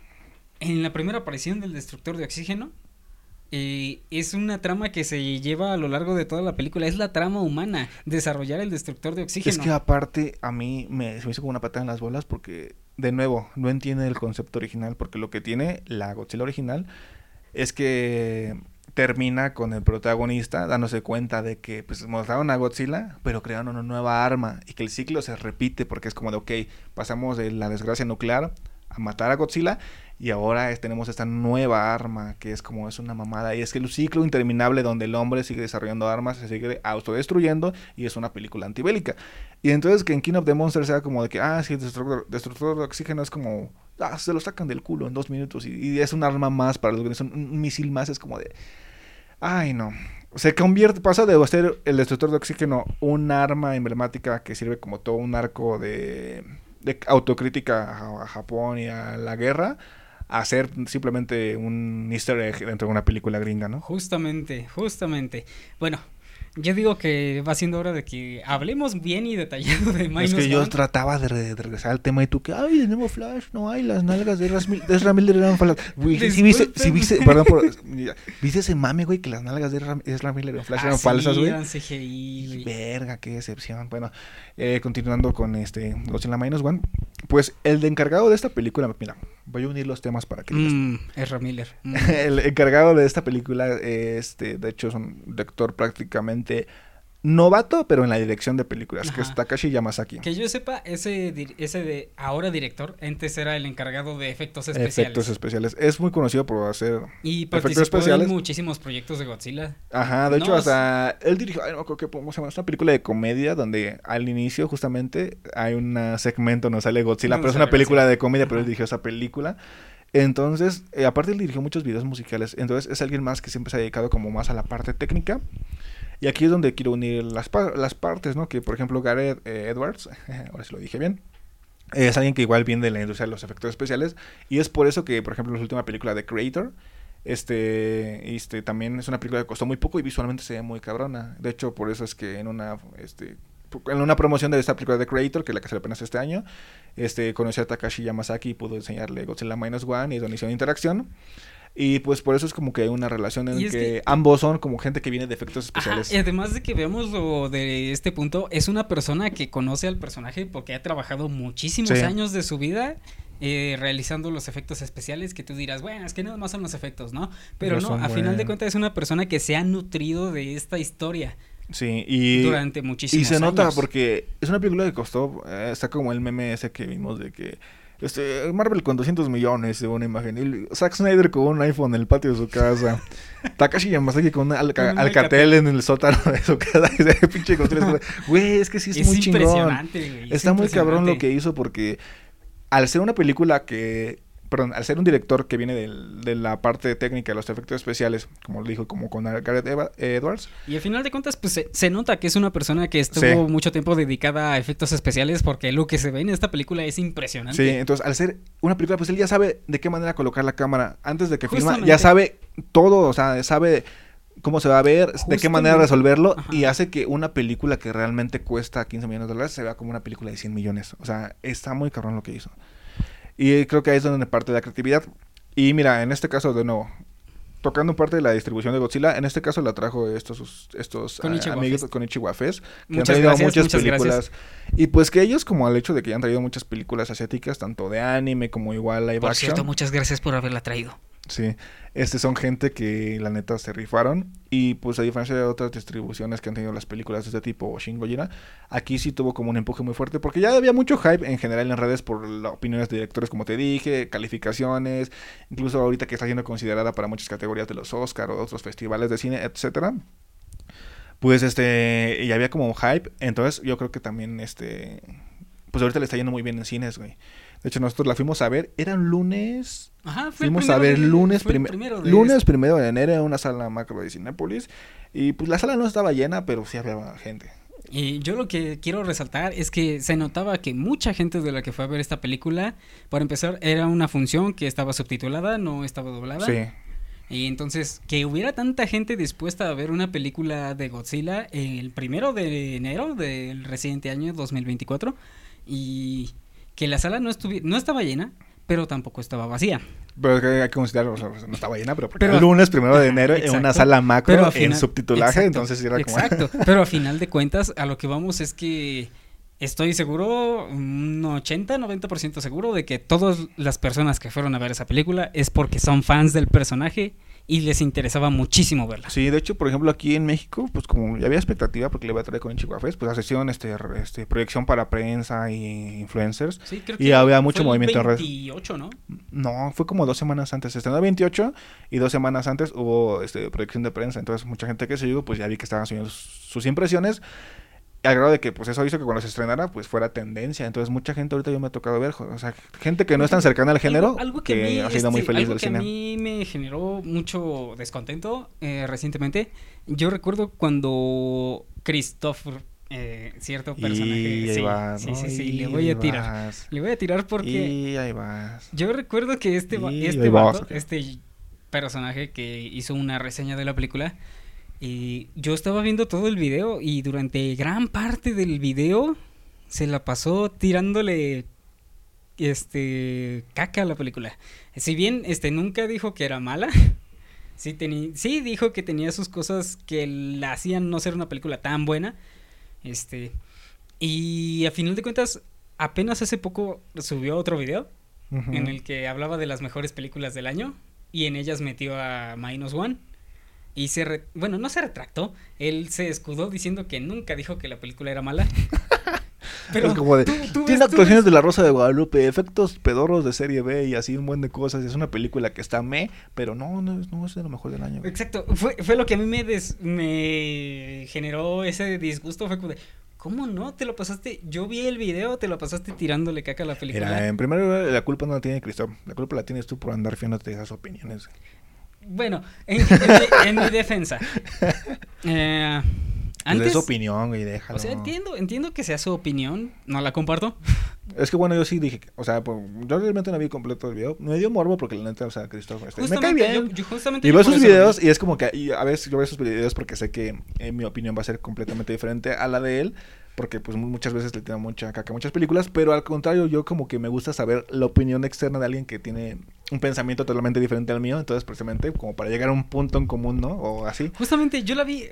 en la primera aparición del destructor de oxígeno, eh, es una trama que se lleva a lo largo de toda la película. Es la trama humana, desarrollar el destructor de oxígeno. Es que aparte a mí me, se me hizo como una patada en las bolas porque, de nuevo, no entiende el concepto original porque lo que tiene la Godzilla original es que termina con el protagonista dándose cuenta de que pues mostraron a Godzilla pero crearon una nueva arma y que el ciclo se repite porque es como de ok, pasamos de la desgracia nuclear a matar a Godzilla y ahora es- tenemos esta nueva arma que es como es una mamada y es que el ciclo interminable donde el hombre sigue desarrollando armas, se sigue autodestruyendo y es una película antibélica. Y entonces que en King of the Monsters sea como de que, ah, sí, el destructor, destructor de oxígeno es como, ah, se lo sacan del culo en dos minutos y, es un arma más para los gringos, un, un misil más, es como de, ay no. Se convierte, pasa de ser el destructor de oxígeno un arma emblemática que sirve como todo un arco de, de autocrítica a, Japón y a la guerra, a ser simplemente un easter egg dentro de una película gringa, ¿no? Justamente, justamente. Bueno, yo digo que va siendo hora de que hablemos bien y detallado de Minus Es que yo trataba de, re- de regresar al tema y tú que, ay, de nuevo Flash, no hay, las nalgas de Ezra Miller eran. Güey, sí viste, sí viste, perdón por, viste ese mame, güey, que las nalgas de Ezra, Miller en Flash Ah, eran sí, falsas, güey. eran CGI, güey. Verga, qué decepción. Bueno, eh, continuando con este Godzilla Minus One, pues el de encargado de esta película, mira, voy a unir los temas para que. Mm, Ezra Miller. Mm. El encargado de esta película, este, de hecho, es un director prácticamente novato, pero en la dirección de películas, que es Ajá. Takashi Yamazaki. Que yo sepa, ese, ese de ahora director, antes era el encargado de efectos especiales. Efectos especiales. Es muy conocido por hacer. y efectos participó especiales. en muchísimos proyectos de Godzilla. Ajá, de hecho, hasta él dirigió. Ay, no acuerdo qué podemos llamar. Es una película de comedia donde al inicio, justamente, hay un segmento donde sale Godzilla, pero es una película Godzilla. de comedia, pero él Ajá. dirigió esa película. Entonces, eh, aparte, él dirigió muchos videos musicales. Entonces, es alguien más que siempre se ha dedicado como más a la parte técnica. Y aquí es donde quiero unir las, las partes, ¿no? Que, por ejemplo, Gareth eh, Edwards, ahora sí lo dije bien, es alguien que igual viene de la industria de los efectos especiales. Y es por eso que, por ejemplo, la última película de Creator, este, este también es una película que costó muy poco y visualmente se ve muy cabrona. De hecho, por eso es que en una, este, en una promoción de esta película de Creator, que es la que salió apenas este año, este, conoció a Takashi Yamazaki y pudo enseñarle Godzilla Minus One y donde hicieron interacción. Y pues por eso es como que hay una relación en que, que- ambos son como gente que viene de efectos Ajá, especiales. y además de que veamos lo de este punto, es una persona que conoce al personaje porque ha trabajado muchísimos Sí. años de su vida eh, realizando los efectos especiales que tú dirás, bueno, es que nada más son los efectos, ¿no? Pero Pero no, a final de cuentas es una persona que se ha nutrido de esta historia Sí, y... durante Y muchísimos se nota porque es una película que costó, eh, está como el meme ese que vimos de que este Marvel con 200 millones de una imagen y Zack Snyder con un iPhone en el patio de su casa, Takashi Yamazaki con un alca- alcatel en el sótano de su casa, y pinche güey, es que sí es, es muy chingón. impresionante, güey. es Está muy cabrón lo que hizo porque al ser una película que, perdón, al ser un director que viene del- de la parte técnica de los efectos especiales, como lo dijo, como con Gareth Edwards, Y al final de cuentas, pues se, se nota que es una persona que estuvo Sí. mucho tiempo dedicada a efectos especiales porque lo que se ve en esta película es impresionante. Sí, entonces al ser una película, pues él ya sabe de qué manera colocar la cámara antes de que filma, ya sabe todo, o sea, sabe cómo se va a ver, de qué manera resolverlo Ajá. y hace que una película que realmente cuesta 15 millones de dólares se vea como una película de 100 millones. O sea, está muy cabrón lo que hizo. Y creo que ahí es donde parte la creatividad. Y mira, en este caso, de nuevo, tocando parte de la distribución de Godzilla. En este caso la trajo estos, estos Konichiwa ah, amigos Fest. con Ichiwa Fest, que han traído gracias, muchas muchas películas. gracias. Y pues que ellos, como al hecho de que ya han traído muchas películas asiáticas, tanto de anime como igual live Por action. cierto, muchas gracias por haberla traído. Sí, este son gente que la neta se rifaron y pues a diferencia de otras distribuciones que han tenido las películas de este tipo o Shin Gojira, aquí sí tuvo como un empuje muy fuerte porque ya había mucho hype en general en redes por las opiniones de directores como te dije, calificaciones, incluso ahorita que está siendo considerada para muchas categorías de los Oscar o otros festivales de cine, etcétera. Pues este, y había como un hype, entonces yo creo que también este pues ahorita le está yendo muy bien en cines, güey. De hecho, nosotros la fuimos a ver, era un lunes Ajá, fue Fuimos a ver de- lunes, prime- primero de lunes este- primero de enero en una sala macro de Cinépolis. Y pues la sala no estaba llena, pero sí había gente. Y yo lo que quiero resaltar es que se notaba que mucha gente de la que fue a ver esta película, para empezar, era una función que estaba subtitulada, no estaba doblada. Sí. Y entonces, que hubiera tanta gente dispuesta a ver una película de Godzilla el primero de enero del reciente año 2024 y que la sala no, no estaba llena, pero tampoco estaba vacía. Pero es que hay que considerarlo, o sea, no estaba llena, pero porque Pero- era el lunes primero de enero en una exacto. sala macro Pero en subtitulaje, exacto, entonces era como... Exacto, pero a final de cuentas, a lo que vamos es que estoy seguro, un 80-90% seguro de que todas las personas que fueron a ver esa película es porque son fans del personaje y les interesaba muchísimo verla. Sí, de hecho, por ejemplo, aquí en México, pues como ya había expectativa porque le iba a traer con Chihuahua Fest, pues la sesión, este, este, proyección para prensa y influencers. Sí, creo Y había mucho fue el movimiento en redes. 28, ¿no? No, fue como dos semanas antes. Se estrenó el 28 y dos semanas antes hubo este, proyección de prensa. Entonces, mucha gente que se llegó, pues ya vi que estaban subiendo sus impresiones. Al grado de que, pues eso hizo que cuando se estrenara, pues fuera tendencia. Entonces, mucha gente ahorita yo me ha tocado ver, o sea, gente que no es tan cercana al género, Algo, algo que, que, a mí, ha sido muy este, feliz algo del que cine. a mí me generó mucho descontento eh, recientemente. Yo recuerdo cuando Christopher, eh, cierto personaje, Y ahí sí, vas, sí, ¿no? sí, sí, Y le voy a tirar. vas. Le voy a tirar porque Y ahí vas. yo recuerdo que este, va- este vas, este personaje que hizo una reseña de la película, y yo estaba viendo todo el video y durante gran parte del video se la pasó tirándole este caca a la película. Si bien este nunca dijo que era mala, sí sí dijo que tenía sus cosas que la hacían no ser una película tan buena. Este y a final de cuentas apenas hace poco subió otro video en el que hablaba de las mejores películas del año y en ellas metió a Minus One. Y se, re- bueno, no se retractó, él se escudó diciendo que nunca dijo que la película era mala. es como de, tú- tú tiene ves- actuaciones de La Rosa de Guadalupe, efectos pedorros de serie B y así un buen de cosas. Es una película que está me, pero no, no, es- no es de lo mejor del año. güey. Exacto, fue, fue lo que a mí me, des- me generó ese disgusto, fue como de, ¿cómo no? ¿Te lo pasaste? Yo vi el video, te lo pasaste tirándole caca a la película. Mira, en primer lugar, la culpa no la tiene Cristóbal. La culpa la tienes tú por andar fiándote esas opiniones. Bueno, en, en mi, en mi defensa. Eh, antes, es opinión, güey, déjalo. o sea, entiendo, entiendo que sea su opinión, no la comparto. Es que bueno, yo sí dije, o sea, pues, yo realmente no vi completo el video. Me dio morbo porque la neta, o sea, Cristóbal, este, me cae Justamente, bien. yo- yo justamente Y veo sus videos vi. y es como que y a veces yo veo sus videos porque sé que eh, mi opinión va a ser completamente diferente a la de él. Porque pues mu- muchas veces le tira mucha caca a muchas películas. Pero al contrario, yo como que me gusta saber la opinión externa de alguien que tiene un pensamiento totalmente diferente al mío. Entonces precisamente como para llegar a un punto en común, ¿no? O así. Justamente yo la vi,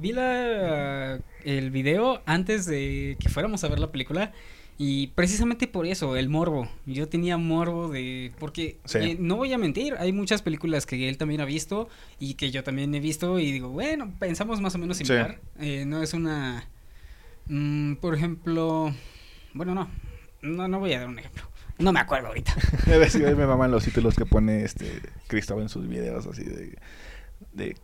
vi la, el video antes de que fuéramos a ver la película y precisamente por eso, el morbo. Yo tenía morbo de... Porque Sí. eh, no voy a mentir, hay muchas películas que él también ha visto y que yo también he visto y digo, bueno, pensamos más o menos Sí. similar. Eh, no es una... mm, por ejemplo... Bueno, no, no, no voy a dar un ejemplo. No me acuerdo ahorita. Veces me maman los títulos que pone este Cristóbal en sus videos así de, de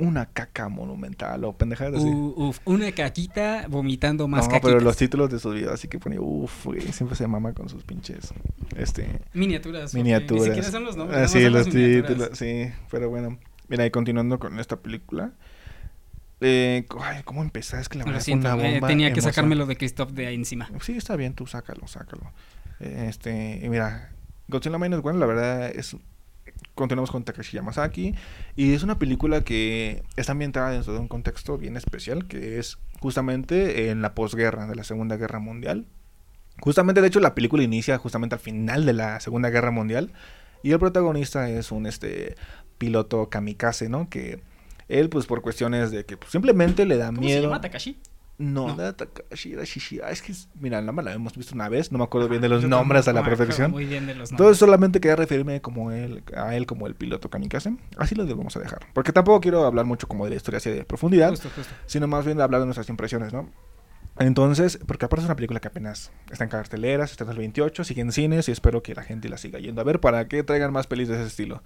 una caca monumental o pendejadas así. Uf, una caquita vomitando más no, caquitas. pero los títulos de sus videos así que pone, uff, güey, siempre se mama con sus pinches, este, Miniaturas. miniaturas. Ni siquiera son los nombres. Ah, sí, los títulos, sí, pero bueno. Mira, y continuando con esta película. Eh, ay, ¿cómo empezar? Es que la verdad siento, una eh, bomba. tenía que sacármelo de Christoph de ahí encima. Sí, está bien, tú sácalo, sácalo. Este, y mira, Godzilla Minus One, la verdad es. Continuamos con Takashi Yamazaki. Y es una película que está ambientada dentro de un contexto bien especial, que es justamente en la posguerra de la Segunda Guerra Mundial. Justamente, de hecho, la película inicia justamente al final de la Segunda Guerra Mundial. Y el protagonista es un este piloto kamikaze, ¿no? Que él, pues por cuestiones de que pues, simplemente le da ¿Cómo se miedo. llama Takashi? No, No. era Takashi, era Shishi. Ah, es que, mira, nada más la hemos visto una vez, no me acuerdo bien de Yo los nombres a la perfección. Muy bien de los Entonces solamente quería referirme como él, a él como el piloto kamikaze. Así lo debemos a dejar. Porque tampoco quiero hablar mucho como de la historia así de profundidad, Justo, justo. sino más bien hablar de nuestras impresiones, ¿no? Entonces, porque aparte es una película que apenas está en carteleras, está en el 28, sigue en cines y espero que la gente la siga yendo a ver para que traigan más pelis de ese estilo.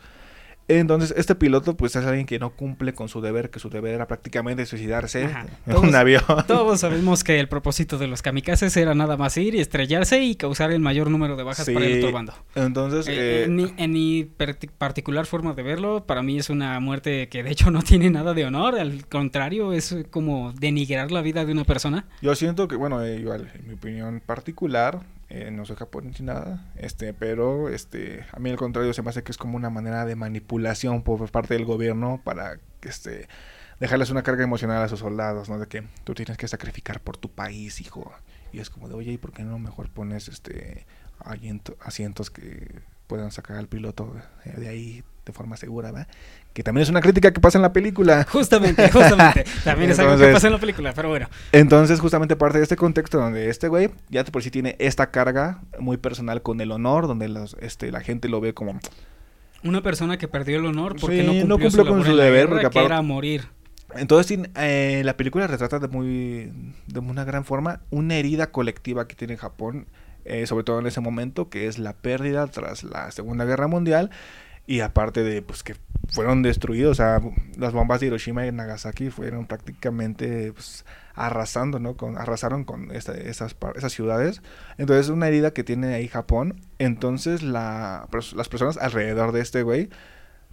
Entonces, este piloto pues es alguien que no cumple con su deber, que su deber era prácticamente suicidarse Ajá. en Todos- un avión. Todos sabemos que el propósito de los kamikazes era nada más ir y estrellarse y causar el mayor número de bajas para el otro bando. Entonces, Eh, eh, en, mi, en mi perti- particular forma de verlo, para mí es una muerte que de hecho no tiene nada de honor, al contrario, es como denigrar la vida de una persona. Yo siento que, bueno, eh, igual, en mi opinión particular, eh, no soy japonés ni nada, este, pero este, a mí al contrario se me hace que es como una manera de manipulación por parte del gobierno para este, dejarles una carga emocional a sus soldados, ¿no? De que tú tienes que sacrificar por tu país, hijo. Y es como de, oye, ¿y por qué no mejor pones este asiento- asientos que puedan sacar al piloto de ahí de forma segura, ¿verdad? Que también es una crítica que pasa en la película. Justamente, justamente. También es algo que pasa en la película, pero bueno. Entonces, justamente parte de este contexto donde este güey ya por sí tiene esta carga muy personal con el honor, donde los, este, la gente lo ve como... Una persona que perdió el honor porque Sí, no cumplió, no cumplió su con labor su deber, guerra, porque que era morir. Entonces, eh, la película retrata de muy de una gran forma una herida colectiva que tiene Japón, eh, sobre todo en ese momento, que es la pérdida tras la Segunda Guerra Mundial y aparte de pues que fueron destruidos, o sea, las bombas de Hiroshima y Nagasaki fueron prácticamente pues, arrasando, ¿no? Con, arrasaron con esta- esas, esas ciudades. Entonces, una herida que tiene ahí Japón. Entonces, la, las personas alrededor de este güey,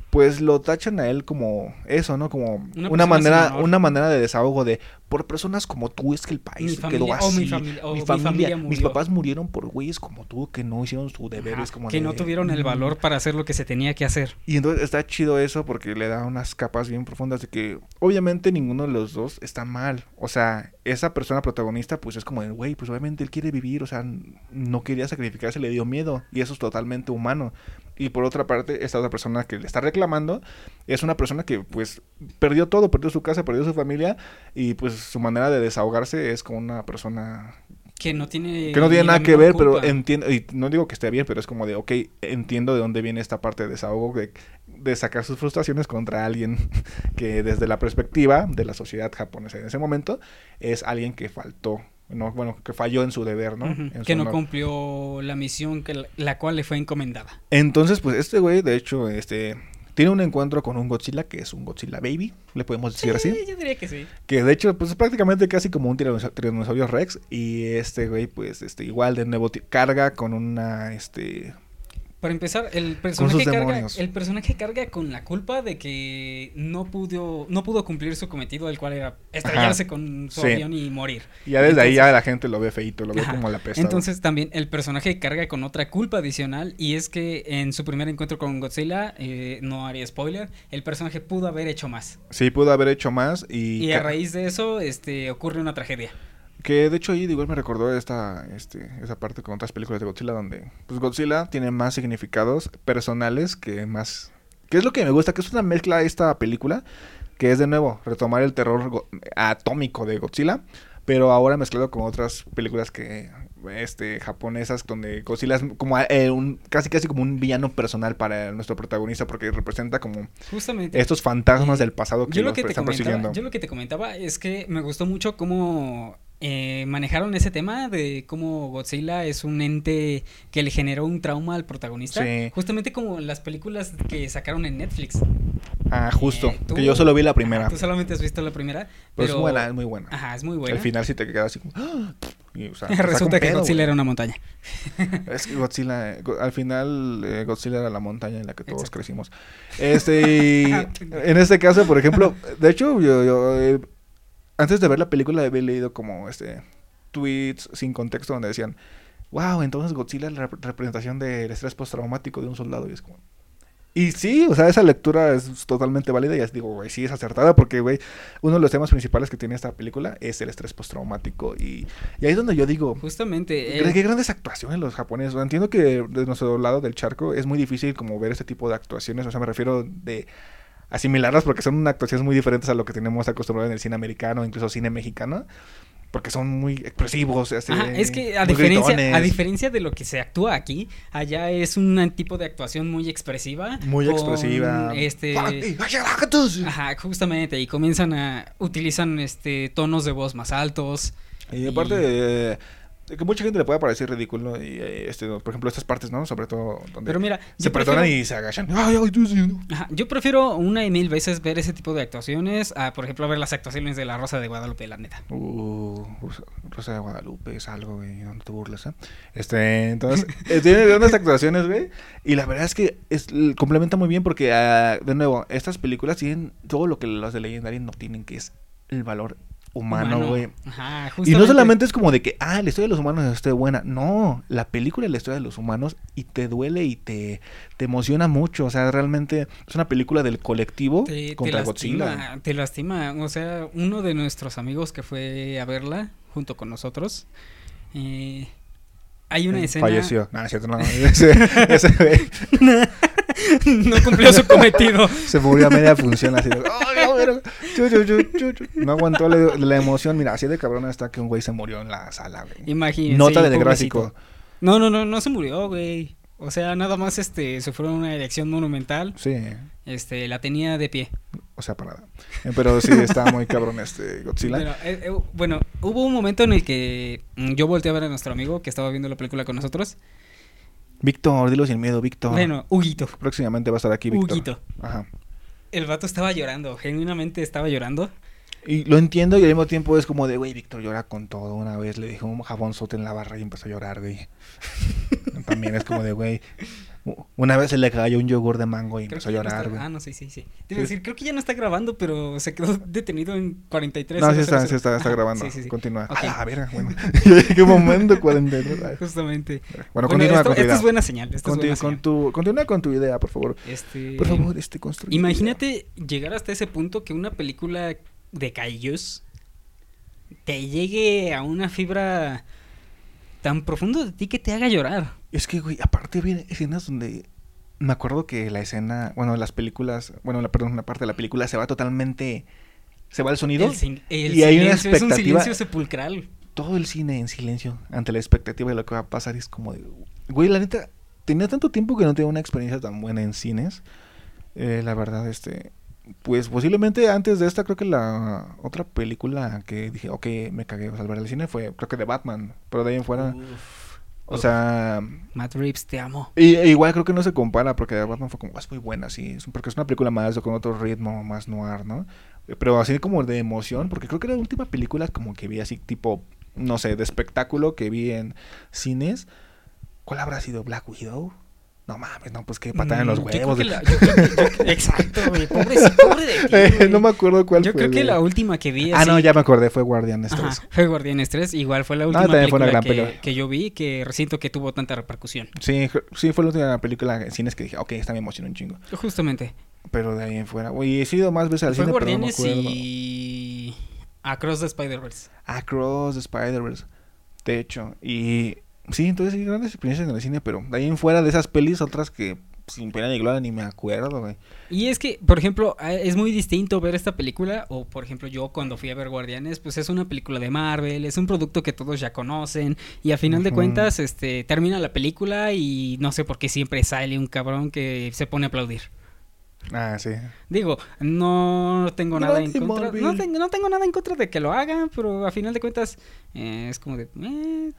pues lo tachan a él como eso, ¿no? Como Una manera, una manera de desahogo de por personas como tú es que el país Mi quedó familia- así. o mi familia- o mi mi familia, familia mis murió". papás murieron por güeyes como tú que no hicieron su deber. Ajá, es como que de, no tuvieron el mm. valor para hacer lo que se tenía que hacer. Y entonces está chido eso porque le da unas capas bien profundas de que obviamente ninguno de los dos está mal. O sea, esa persona protagonista pues es como de, güey, pues obviamente él quiere vivir, o sea, no quería sacrificarse, le dio miedo y eso es totalmente humano. Y por otra parte, esta otra persona que le está reclamando es una persona que pues perdió todo, perdió su casa, perdió su familia y pues su manera de desahogarse es como una persona Que no tiene. que no tiene nada que ver, pero entiendo, y no digo que esté bien, pero es como de, ok, entiendo de dónde viene esta parte de desahogo, de, de sacar sus frustraciones contra alguien que desde la perspectiva de la sociedad japonesa en ese momento es alguien que faltó, no, bueno, que falló en su deber, ¿no? En su Que no honor. cumplió la misión que la, la cual le fue encomendada. Entonces, pues este güey, de hecho, este tiene un encuentro con un Godzilla que es un Godzilla Baby, le podemos decir así. yo diría que sí. Que de hecho, pues es prácticamente casi como un tiranosa- tiranosaurio Rex. Y este güey, pues, este, igual de nuevo carga con una, este. Para empezar, el personaje, carga, demonios. el personaje carga con la culpa de que no pudo, no pudo cumplir su cometido, el cual era estrellarse con su Sí. avión y morir. Y ya desde ahí ya la gente lo ve feito, lo ve Ajá. como la pesta. Entonces también el personaje carga con otra culpa adicional y es que en su primer encuentro con Godzilla, eh, no haría spoiler, el personaje pudo haber hecho más. Sí, pudo haber hecho más. Y, Y a raíz de eso este, ocurre una tragedia. Que de hecho ahí igual me recordó esta, este, esa parte con otras películas de Godzilla donde pues Godzilla tiene más significados personales que más... Que es lo que me gusta, que es una mezcla de esta película, que es de nuevo retomar el terror atómico de Godzilla, pero ahora mezclado con otras películas que este japonesas donde Godzilla es como eh, un casi casi como un villano personal para nuestro protagonista porque representa como Justamente. estos fantasmas del pasado que yo lo los que, te están persiguiendo. yo lo que te comentaba es que me gustó mucho cómo eh, manejaron ese tema de cómo Godzilla es un ente que le generó un trauma al protagonista. Sí. Justamente como las películas que sacaron en Netflix. Ah, justo, Eh, tú- que yo solo vi la primera. Tú solamente has visto la primera. Pero Pero es buena, es muy buena. Ajá, es muy buena. Al final sí te quedas así como... ¡ah! Y, o sea, Resulta que pedo, Godzilla güey. era una montaña. Es que Godzilla, Go- al final eh, Godzilla era la montaña en la que todos Exacto. crecimos. Este, y en este caso, por ejemplo, de hecho, yo, yo, eh, antes de ver la película había leído como este tweets sin contexto donde decían, wow, entonces Godzilla es la rep- representación del estrés postraumático de un soldado y es como, Y sí, o sea, esa lectura es totalmente válida y ya digo, güey, sí es acertada porque, güey, uno de los temas principales que tiene esta película es el estrés postraumático y, y ahí es donde yo digo, Justamente. Gra- eh, Qué grandes actuaciones los japoneses. Entiendo que de nuestro lado del charco es muy difícil como ver este tipo de actuaciones. O sea, me refiero de asimilarlas porque son actuaciones muy diferentes a lo que tenemos acostumbrado en el cine americano, incluso cine mexicano. Porque son muy expresivos. Ajá, es que a diferencia, a diferencia de lo que se actúa aquí, allá es un tipo de actuación muy expresiva. Muy con, expresiva. Este, ¡Ay, ay, ay, ajá, justamente, y comienzan a utilizan este tonos de voz más altos. Y aparte de, de que mucha gente le puede parecer ridículo. Y eh, este, por ejemplo, estas partes, ¿no? Sobre todo donde Pero mira, se perdonan prefiero- y se agachan. Ay, ay, Dios mío. Ajá, yo prefiero una y mil veces ver ese tipo de actuaciones a, por ejemplo, ver las actuaciones de La Rosa de Guadalupe, la neta. Uh, Rosa, de Guadalupe es algo, güey, no te burles, ¿eh? Este, entonces, eh, tiene grandes actuaciones, güey, y la verdad es que es, complementa muy bien porque, ah, de nuevo, estas películas tienen todo lo que los de Legendary no tienen, que es el valor humano, güey. Ajá, Y no solamente es como de que, ah, la historia de los humanos está buena. No, la película es la historia de los humanos y te duele y te, te emociona mucho. O sea, realmente es una película del colectivo te, te contra lastima, Godzilla. te lastima. O sea, uno de nuestros amigos que fue a verla junto con nosotros, eh, hay una escena. Falleció. No, es cierto, no. Ese, ese no cumplió su cometido. se murió a media función así de, "Ay, no, pero, chu, chu, chu, chu, chu". No aguantó la, la emoción. Mira, así de cabrón está que un güey se murió en la sala, güey. Imagínense. Nota del gráfico. No, no, no, no se murió, güey. O sea, nada más este sufrió una erección monumental. Sí, Este, la tenía de pie. o sea, para nada. Eh, Pero sí, está muy cabrón este Godzilla. Pero, eh, eh, bueno, hubo un momento en el que mm, yo volteé a ver a nuestro amigo que estaba viendo la película con nosotros. Víctor, dilo sin miedo, Víctor. Bueno, Huguito. Próximamente va a estar aquí, Víctor. Huguito. Ajá. El vato estaba llorando, genuinamente estaba llorando. Y lo entiendo y al mismo tiempo es como de, güey, Víctor llora con todo. Una vez le dejó un jabón sote en la barra y empezó a llorar, güey. También es como de, güey. Una vez se le cayó un yogur de mango y Creo empezó a ya no llorar, está-. Ah, no, sí, sí, sí. Te iba a decir, creo que ya no está grabando, pero se quedó detenido en 43. No, sí está, sí está, está grabando. Sí, sí, sí. Continúa. Ok. A la verga, bueno. ¿Qué momento? 43. Ay. Justamente. Bueno, continúa esto, con tu idea. es buena señal. Esto es buena con señal. tu, continúa con tu idea, por favor. Este, Por favor, este construye. Imagínate llegar hasta ese punto que una película de kaijus te llegue a una fibra tan profundo de ti que te haga llorar. Es que, güey, aparte viene escenas donde. Me acuerdo que la escena, bueno, las películas, bueno, la, perdón, una parte de la película se va totalmente. Se va el sonido. El, Y hay una silencio es un expectativa- silencio sepulcral. todo el cine en silencio ante la expectativa de lo que va a pasar. Es como de, güey, la neta, tenía tanto tiempo que no tenía una experiencia tan buena en cines. Eh, la verdad, este, pues posiblemente antes de esta, creo que la otra película que dije, ok, me cagué al ver el cine fue, creo que de Batman. Pero de ahí en fuera, Uf. o uf. sea, Matt Reeves, te amo. y, e igual creo que no se compara porque de Batman fue como, es muy buena, sí, es- porque es una película más con otro ritmo, más noir, ¿no? Pero así como de emoción, porque creo que era la última película como que vi así tipo, no sé, de espectáculo que vi en cines. ¿Cuál habrá sido? ¿Black Widow? No mames, no, pues que patada en los yo huevos. yo yo- exacto, güey. Pobre, pobre de ti, Eh, no me acuerdo cuál Yo fue. creo que la última que vi Ah, no, así- ya me acordé, fue Guardianes 3. Ajá, fue Guardianes 3, igual fue la última fue película una gran que, película. que yo vi que siento que tuvo tanta repercusión. Sí, sí, fue la última película en cines que dije, ok, esta me emocionó un chingo. Justamente. Pero de ahí en fuera, güey, he sido más veces al fue cine, pero no me Guardianes acuerdo. y Across the Spider-Verse. Across the Spider-Verse. De hecho, y sí, entonces sí, grandes experiencias en el cine, pero de ahí en fuera de esas pelis, otras que sin pena ni gloria ni me acuerdo, güey. Y es que, por ejemplo, es muy distinto ver esta película, o por ejemplo yo cuando fui a ver Guardianes, pues es una película de Marvel, es un producto que todos ya conocen, y a final de cuentas, este, termina la película y no sé por qué siempre sale un cabrón que se pone a aplaudir. Ah, sí. Digo, no tengo nada en contra. No, tengo- no tengo nada en contra de que lo hagan, pero a final de cuentas eh, es como de. Eh,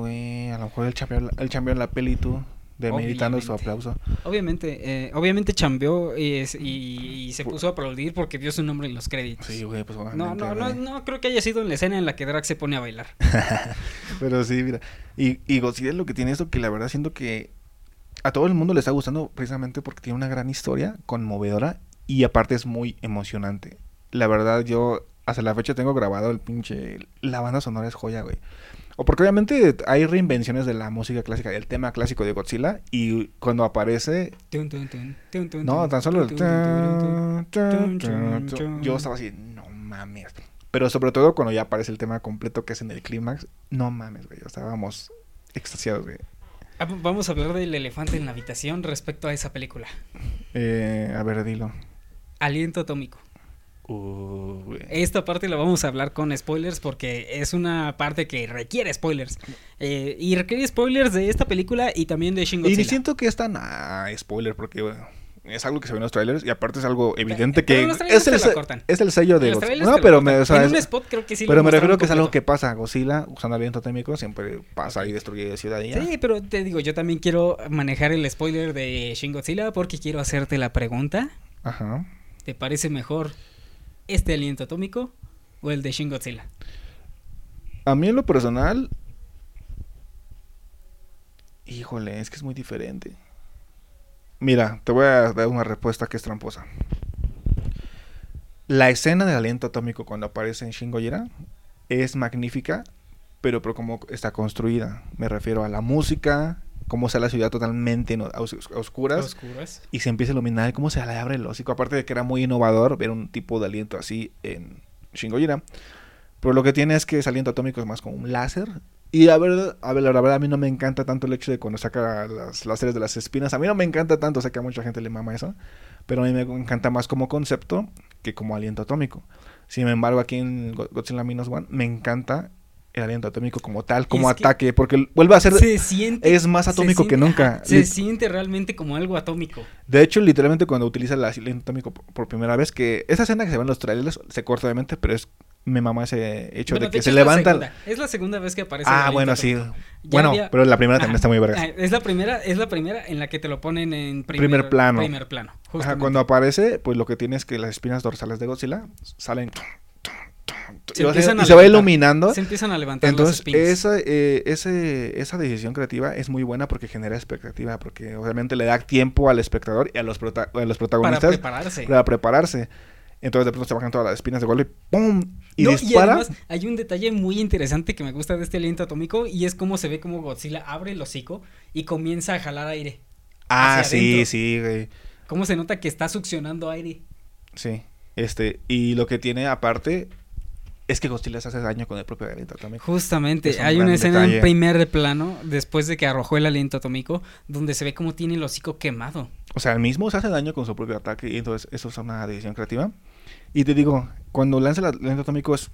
güey. A lo mejor el chambeó, el chambeó la peli tú, de meditando su Obviamente. aplauso. Obviamente, eh, obviamente chambeó y, es- y- y se puso a aplaudir porque vio su nombre en los créditos. Sí, güey, pues no, obviamente, no, no, no creo que haya sido en la escena en la que Drax se pone a bailar. Pero sí, mira. Y, y lo que tiene esto que la verdad siento que a todo el mundo le está gustando precisamente porque tiene una gran historia conmovedora y aparte es muy emocionante. La verdad, yo hasta la fecha tengo grabado el pinche. La banda sonora es joya, güey. O porque obviamente hay reinvenciones de la música clásica, del tema clásico de Godzilla, y cuando aparece... No, tan solo el... Yo estaba así, no mames. Pero sobre todo cuando ya aparece el tema completo que es en el clímax, no mames, güey. Estábamos extasiados, güey. Ah, Vamos a hablar del elefante en la habitación respecto a esa película. Eh, a ver, dilo. Aliento atómico. Uh. Esta parte la vamos a hablar con spoilers porque es una parte que requiere spoilers. Eh, y requiere spoilers de esta película y también de Shin Y siento que es tan ah, spoiler porque bueno, es algo que se ve en los trailers y aparte es algo evidente pero que los trailers es el, la es el sello de Godzilla. No, pero me, o sea, en es- un spot creo que sí pero me refiero que es algo que pasa. Godzilla usando aliento atómico siempre pasa y destruye ciudad y ya. Sí, pero te digo, yo también quiero manejar el spoiler de Shin Godzilla porque quiero hacerte la pregunta. Ajá. ¿Te parece mejor este aliento atómico o el de Shin Godzilla? A mí en lo personal, híjole, es que es muy diferente. Mira, te voy a dar una respuesta que es tramposa. La escena del aliento atómico cuando aparece en Shin Gojira es magnífica, pero por cómo está construida. Me refiero a la música, cómo está la ciudad totalmente a, os- a oscuras Oscuras. y se empieza a iluminar, cómo se le abre el hocico. Aparte de que era muy innovador ver un tipo de aliento así en Shin Gojira. Pero lo que tiene es que ese aliento atómico es más como un láser. Y a ver, a ver, la verdad a mí no me encanta tanto el hecho de cuando saca las láseres de las espinas. A mí no me encanta tanto, sé que a mucha gente le mama eso. Pero a mí me encanta más como concepto que como aliento atómico. Sin embargo, aquí en Go- Godzilla Minus One me encanta el aliento atómico como tal, como Es que ataque. Porque vuelve a ser... Se siente. es más atómico que nunca. se Lit- siente realmente como algo atómico. De hecho, literalmente cuando utiliza el aliento atómico por, por primera vez, que esa escena que se ve en los trailers se corta obviamente, pero es me mama ese hecho Bueno, de que se la levanta. segunda. Es la segunda vez que aparece. Ah, bueno, sí. Bueno, había- pero la primera Ajá. también está muy verga. Ah, Es la primera, es la primera en la que te lo ponen en primer, Primer plano. Primer plano. Ajá, cuando aparece, pues lo que tiene es que las espinas dorsales de Godzilla salen Se y, va- a y se va iluminando. Se empiezan a levantar las Entonces, espinas. esa, eh, ese, esa decisión creativa es muy buena porque genera expectativa, porque obviamente le da tiempo al espectador y a los, prota- a los para protagonistas prepararse. para prepararse. Entonces de pronto se bajan todas las espinas de golpe, ¡pum! Y No, dispara. además hay un detalle muy interesante que me gusta de este aliento atómico y es cómo se ve como Godzilla abre el hocico y comienza a jalar aire. ah, sí, adentro. sí, güey. Cómo se nota que está succionando aire. Sí. Este, y lo que tiene aparte es que Godzilla se hace daño con el propio aliento atómico. Justamente, un hay una escena detalle. en primer plano después de que arrojó el aliento atómico donde se ve cómo tiene el hocico quemado. O sea, el mismo se hace daño con su propio ataque y entonces eso es una decisión creativa. Y te digo, cuando lanza el aliento atómico es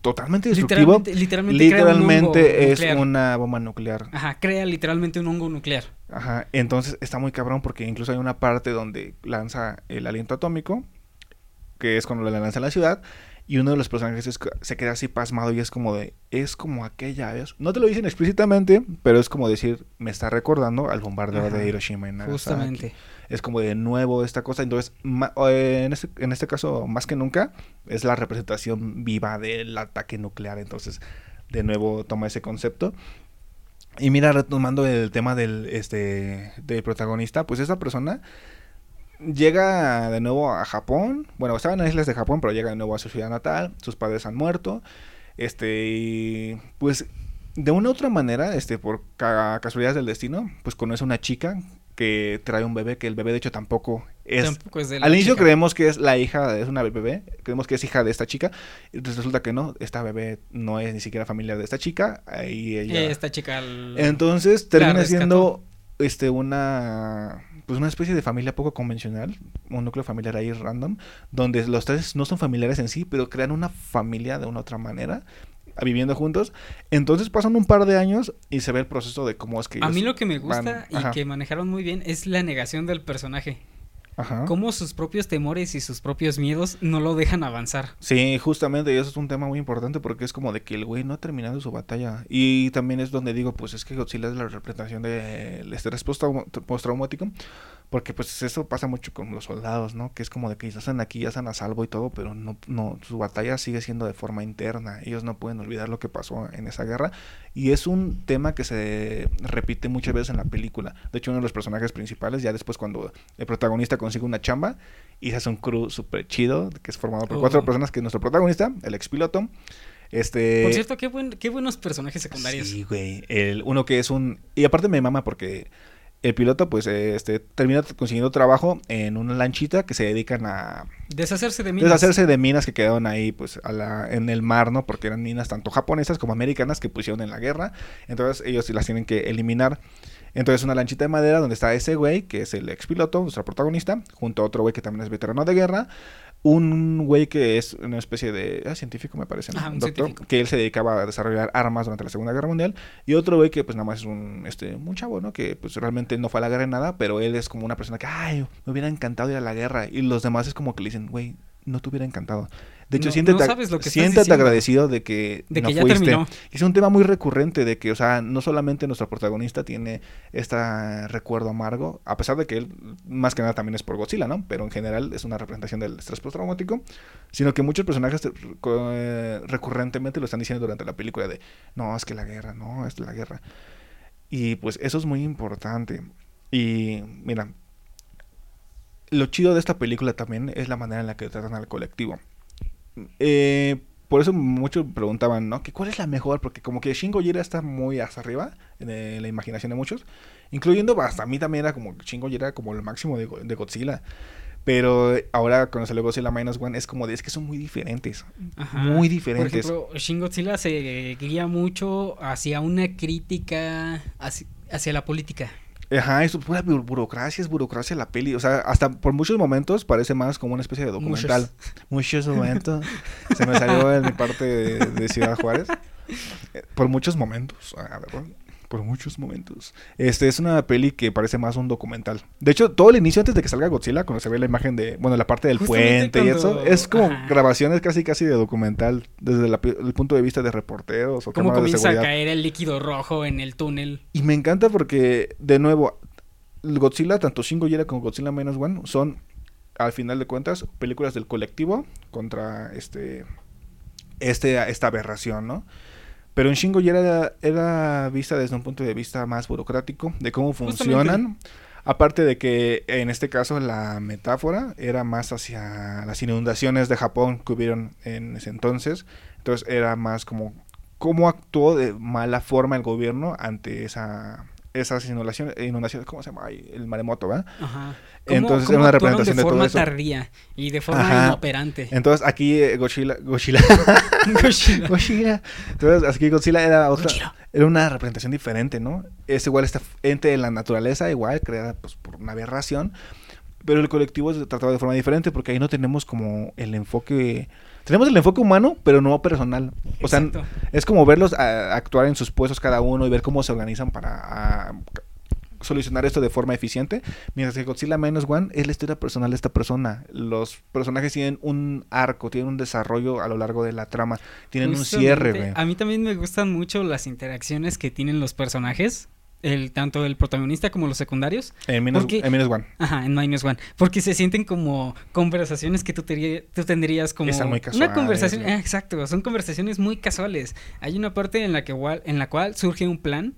totalmente destructivo. Literalmente, literalmente, crea un hongo Literalmente es nuclear. una bomba nuclear. Ajá, crea literalmente un hongo nuclear. Ajá, entonces está muy cabrón porque incluso hay una parte donde lanza el aliento atómico, que es cuando lo lanza en la ciudad, y uno de los personajes es- se queda así pasmado y es como de, es como aquella vez. No te lo dicen explícitamente, pero es como decir, me está recordando al bombardeo Ajá, de Hiroshima y Nagasaki. Justamente. Es como de nuevo esta cosa, entonces ma- en, este, en este caso más que nunca es la representación viva del ataque nuclear, entonces de nuevo toma ese concepto. Y mira, retomando el tema del, este, del protagonista, pues esa persona llega de nuevo a Japón. Bueno, estaba en las islas de Japón, pero llega de nuevo a su ciudad natal. Sus padres han muerto. Este, y pues de una u otra manera, este, por ca- casualidades del destino, pues conoce a una chica que trae un bebé, que el bebé de hecho tampoco es... Tampoco es de la Al inicio chica. creemos que es la hija, es una bebé, creemos que es hija de esta chica, y resulta que no, esta bebé no es ni siquiera familiar de esta chica, ella... Eh, Esta chica. Entonces termina siendo este una pues una especie de familia poco convencional, un núcleo familiar ahí random, donde los tres no son familiares en sí, pero crean una familia de una otra manera, viviendo juntos. Entonces pasan un par de años y se ve el proceso de cómo es que A ellos mí lo que me gusta van- y ajá, que manejaron muy bien es la negación del personaje. Ajá. Cómo sus propios temores y sus propios miedos no lo dejan avanzar. Sí, justamente, y eso es un tema muy importante porque es como de que el güey no ha terminado su batalla. Y también es donde digo, pues es que Godzilla es la representación del estrés postrau- postraumático. Porque pues eso pasa mucho con los soldados, ¿no? Que es como de que ya están aquí, ya están a salvo y todo, pero no, no, su batalla sigue siendo de forma interna. Ellos no pueden olvidar lo que pasó en esa guerra. Y es un tema que se repite muchas veces en la película. De hecho, uno de los personajes principales, ya después cuando el protagonista consigue una chamba y se hace un crew súper chido, que es formado por cuatro Oh. personas, que es nuestro protagonista, el expiloto, Este... Por cierto, qué, buen, qué buenos personajes secundarios. Sí, güey. El, uno que es un... Y aparte me mama porque el piloto pues este termina consiguiendo trabajo en una lanchita que se dedican a deshacerse de minas. Deshacerse de minas que quedaron ahí pues a la, en el mar, ¿no? Porque eran minas tanto japonesas como americanas que pusieron en la guerra. Entonces ellos las tienen que eliminar. Entonces una lanchita de madera donde está ese güey, que es el ex piloto, nuestro protagonista, junto a otro güey que también es veterano de guerra, un güey que es una especie de ah, científico, me parece, un doctor, científico. que él se dedicaba a desarrollar armas durante la Segunda Guerra Mundial, y otro güey que pues nada más es un, este, un chavo, ¿no? Que pues realmente no fue a la guerra en nada, pero él es como una persona que, ay, me hubiera encantado ir a la guerra, y los demás es como que le dicen, güey, no te hubiera encantado. De hecho, No- siéntete, no lo que agradecido de que, De no que ya fuiste. terminó. Es un tema muy recurrente de que, o sea, no solamente nuestro protagonista tiene este recuerdo amargo, a pesar de que él, más que nada, también es por Godzilla, ¿no? Pero en general es una representación del estrés postraumático, sino que muchos personajes eh, eh, recurrentemente lo están diciendo durante la película de, no, es que la guerra, no, es la guerra. Y pues eso es muy importante. Y mira, lo chido de esta película también es la manera en la que tratan al colectivo. Eh, por eso muchos preguntaban, ¿no? Que cuál es la mejor, porque como que Shin Gojira está muy hasta arriba en, eh, la imaginación de muchos, incluyendo hasta a mí también era como Shin Gojira era como el máximo de, Go- de Godzilla. Pero ahora cuando salió Godzilla Minus One es como de, es que son muy diferentes. Ajá. Muy Por diferentes. ejemplo, Shin Godzilla se guía mucho hacia una crítica hacia, hacia la política. Ajá, es pura bu- burocracia, es burocracia la peli. O sea, hasta por muchos momentos parece más como una especie de documental. Muchos, momentos. Se me salió en mi parte de, de Ciudad Juárez. Eh, Por muchos momentos. Ah, ¿verdad? Por muchos momentos. Este es una peli que parece más un documental. De hecho, todo el inicio antes de que salga Godzilla, cuando se ve la imagen de, bueno, la parte del Justamente puente y eso, es como ajá. grabaciones casi casi de documental, desde la el punto de vista de reporteros o de comienza a caer el líquido rojo en el túnel. Y me encanta porque, de nuevo, Godzilla, tanto Shin Gojira como Godzilla Minus One, son, al final de cuentas, películas del colectivo contra este, este esta aberración, ¿no? Pero en Shin Gojira era, era vista desde un punto de vista más burocrático, de cómo funcionan. Aparte de que en este caso la metáfora era más hacia las inundaciones de Japón que hubieron en ese entonces. Entonces era más como cómo actuó de mala forma el gobierno ante esa esas inundaciones, inundaciones ¿cómo se llama? El maremoto, ¿verdad? Ajá. Entonces, cómo era una representación de de todo forma eso. tardía y de forma Ajá. inoperante. Entonces aquí eh, Godzilla, Godzilla, Godzilla. Godzilla. Entonces aquí Godzilla era otra, Godzilla. era una representación diferente, ¿no? Es igual esta ente de la naturaleza, igual creada pues, por una aberración, pero el colectivo se trataba de forma diferente porque ahí no tenemos como el enfoque, tenemos el enfoque humano, pero no personal. O sea, Exacto. es como verlos a- actuar en sus puestos cada uno y ver cómo se organizan para a, solucionar esto de forma eficiente. Mientras que Godzilla Minus One es la historia personal de esta persona. Los personajes tienen un arco, tienen un desarrollo a lo largo de la trama, tienen un cierre, güey. A mí también me gustan mucho las interacciones que tienen los personajes. El, tanto el protagonista como los secundarios. En Minus, porque- en Minus One. Ajá, en Minus One. Porque se sienten como conversaciones que tú, tería- tú tendrías como... Están muy una casuales, conversación... güey. ah, exacto, son conversaciones muy casuales. Hay una parte en la, que, en la cual surge un plan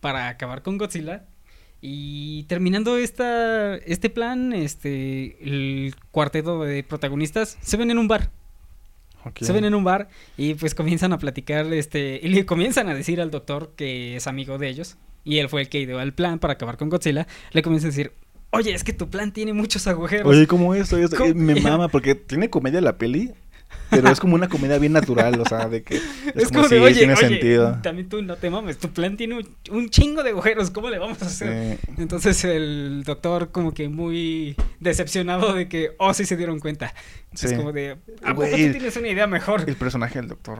para acabar con Godzilla. Y terminando esta, este plan, este, el cuarteto de protagonistas se ven en un bar. Se ven en un bar y pues comienzan a platicar, este, y le comienzan a decir al doctor que es amigo de ellos, y él fue el que ideó el plan para acabar con Godzilla, le comienza a decir, oye, es que tu plan tiene muchos agujeros. Oye, ¿cómo esto? Eh, Me mama porque tiene comedia la peli, pero es como una comedia bien natural, o sea, de que es, es como, como sí, de, oye, tiene oye, sentido. también tú no te mames, tu plan tiene un, un chingo de agujeros, ¿cómo le vamos a hacer? Sí. Entonces el doctor como que muy decepcionado de que, oh, sí se dieron cuenta. Es Sí. como de, ¿a poco tú tienes una idea mejor? El personaje del doctor,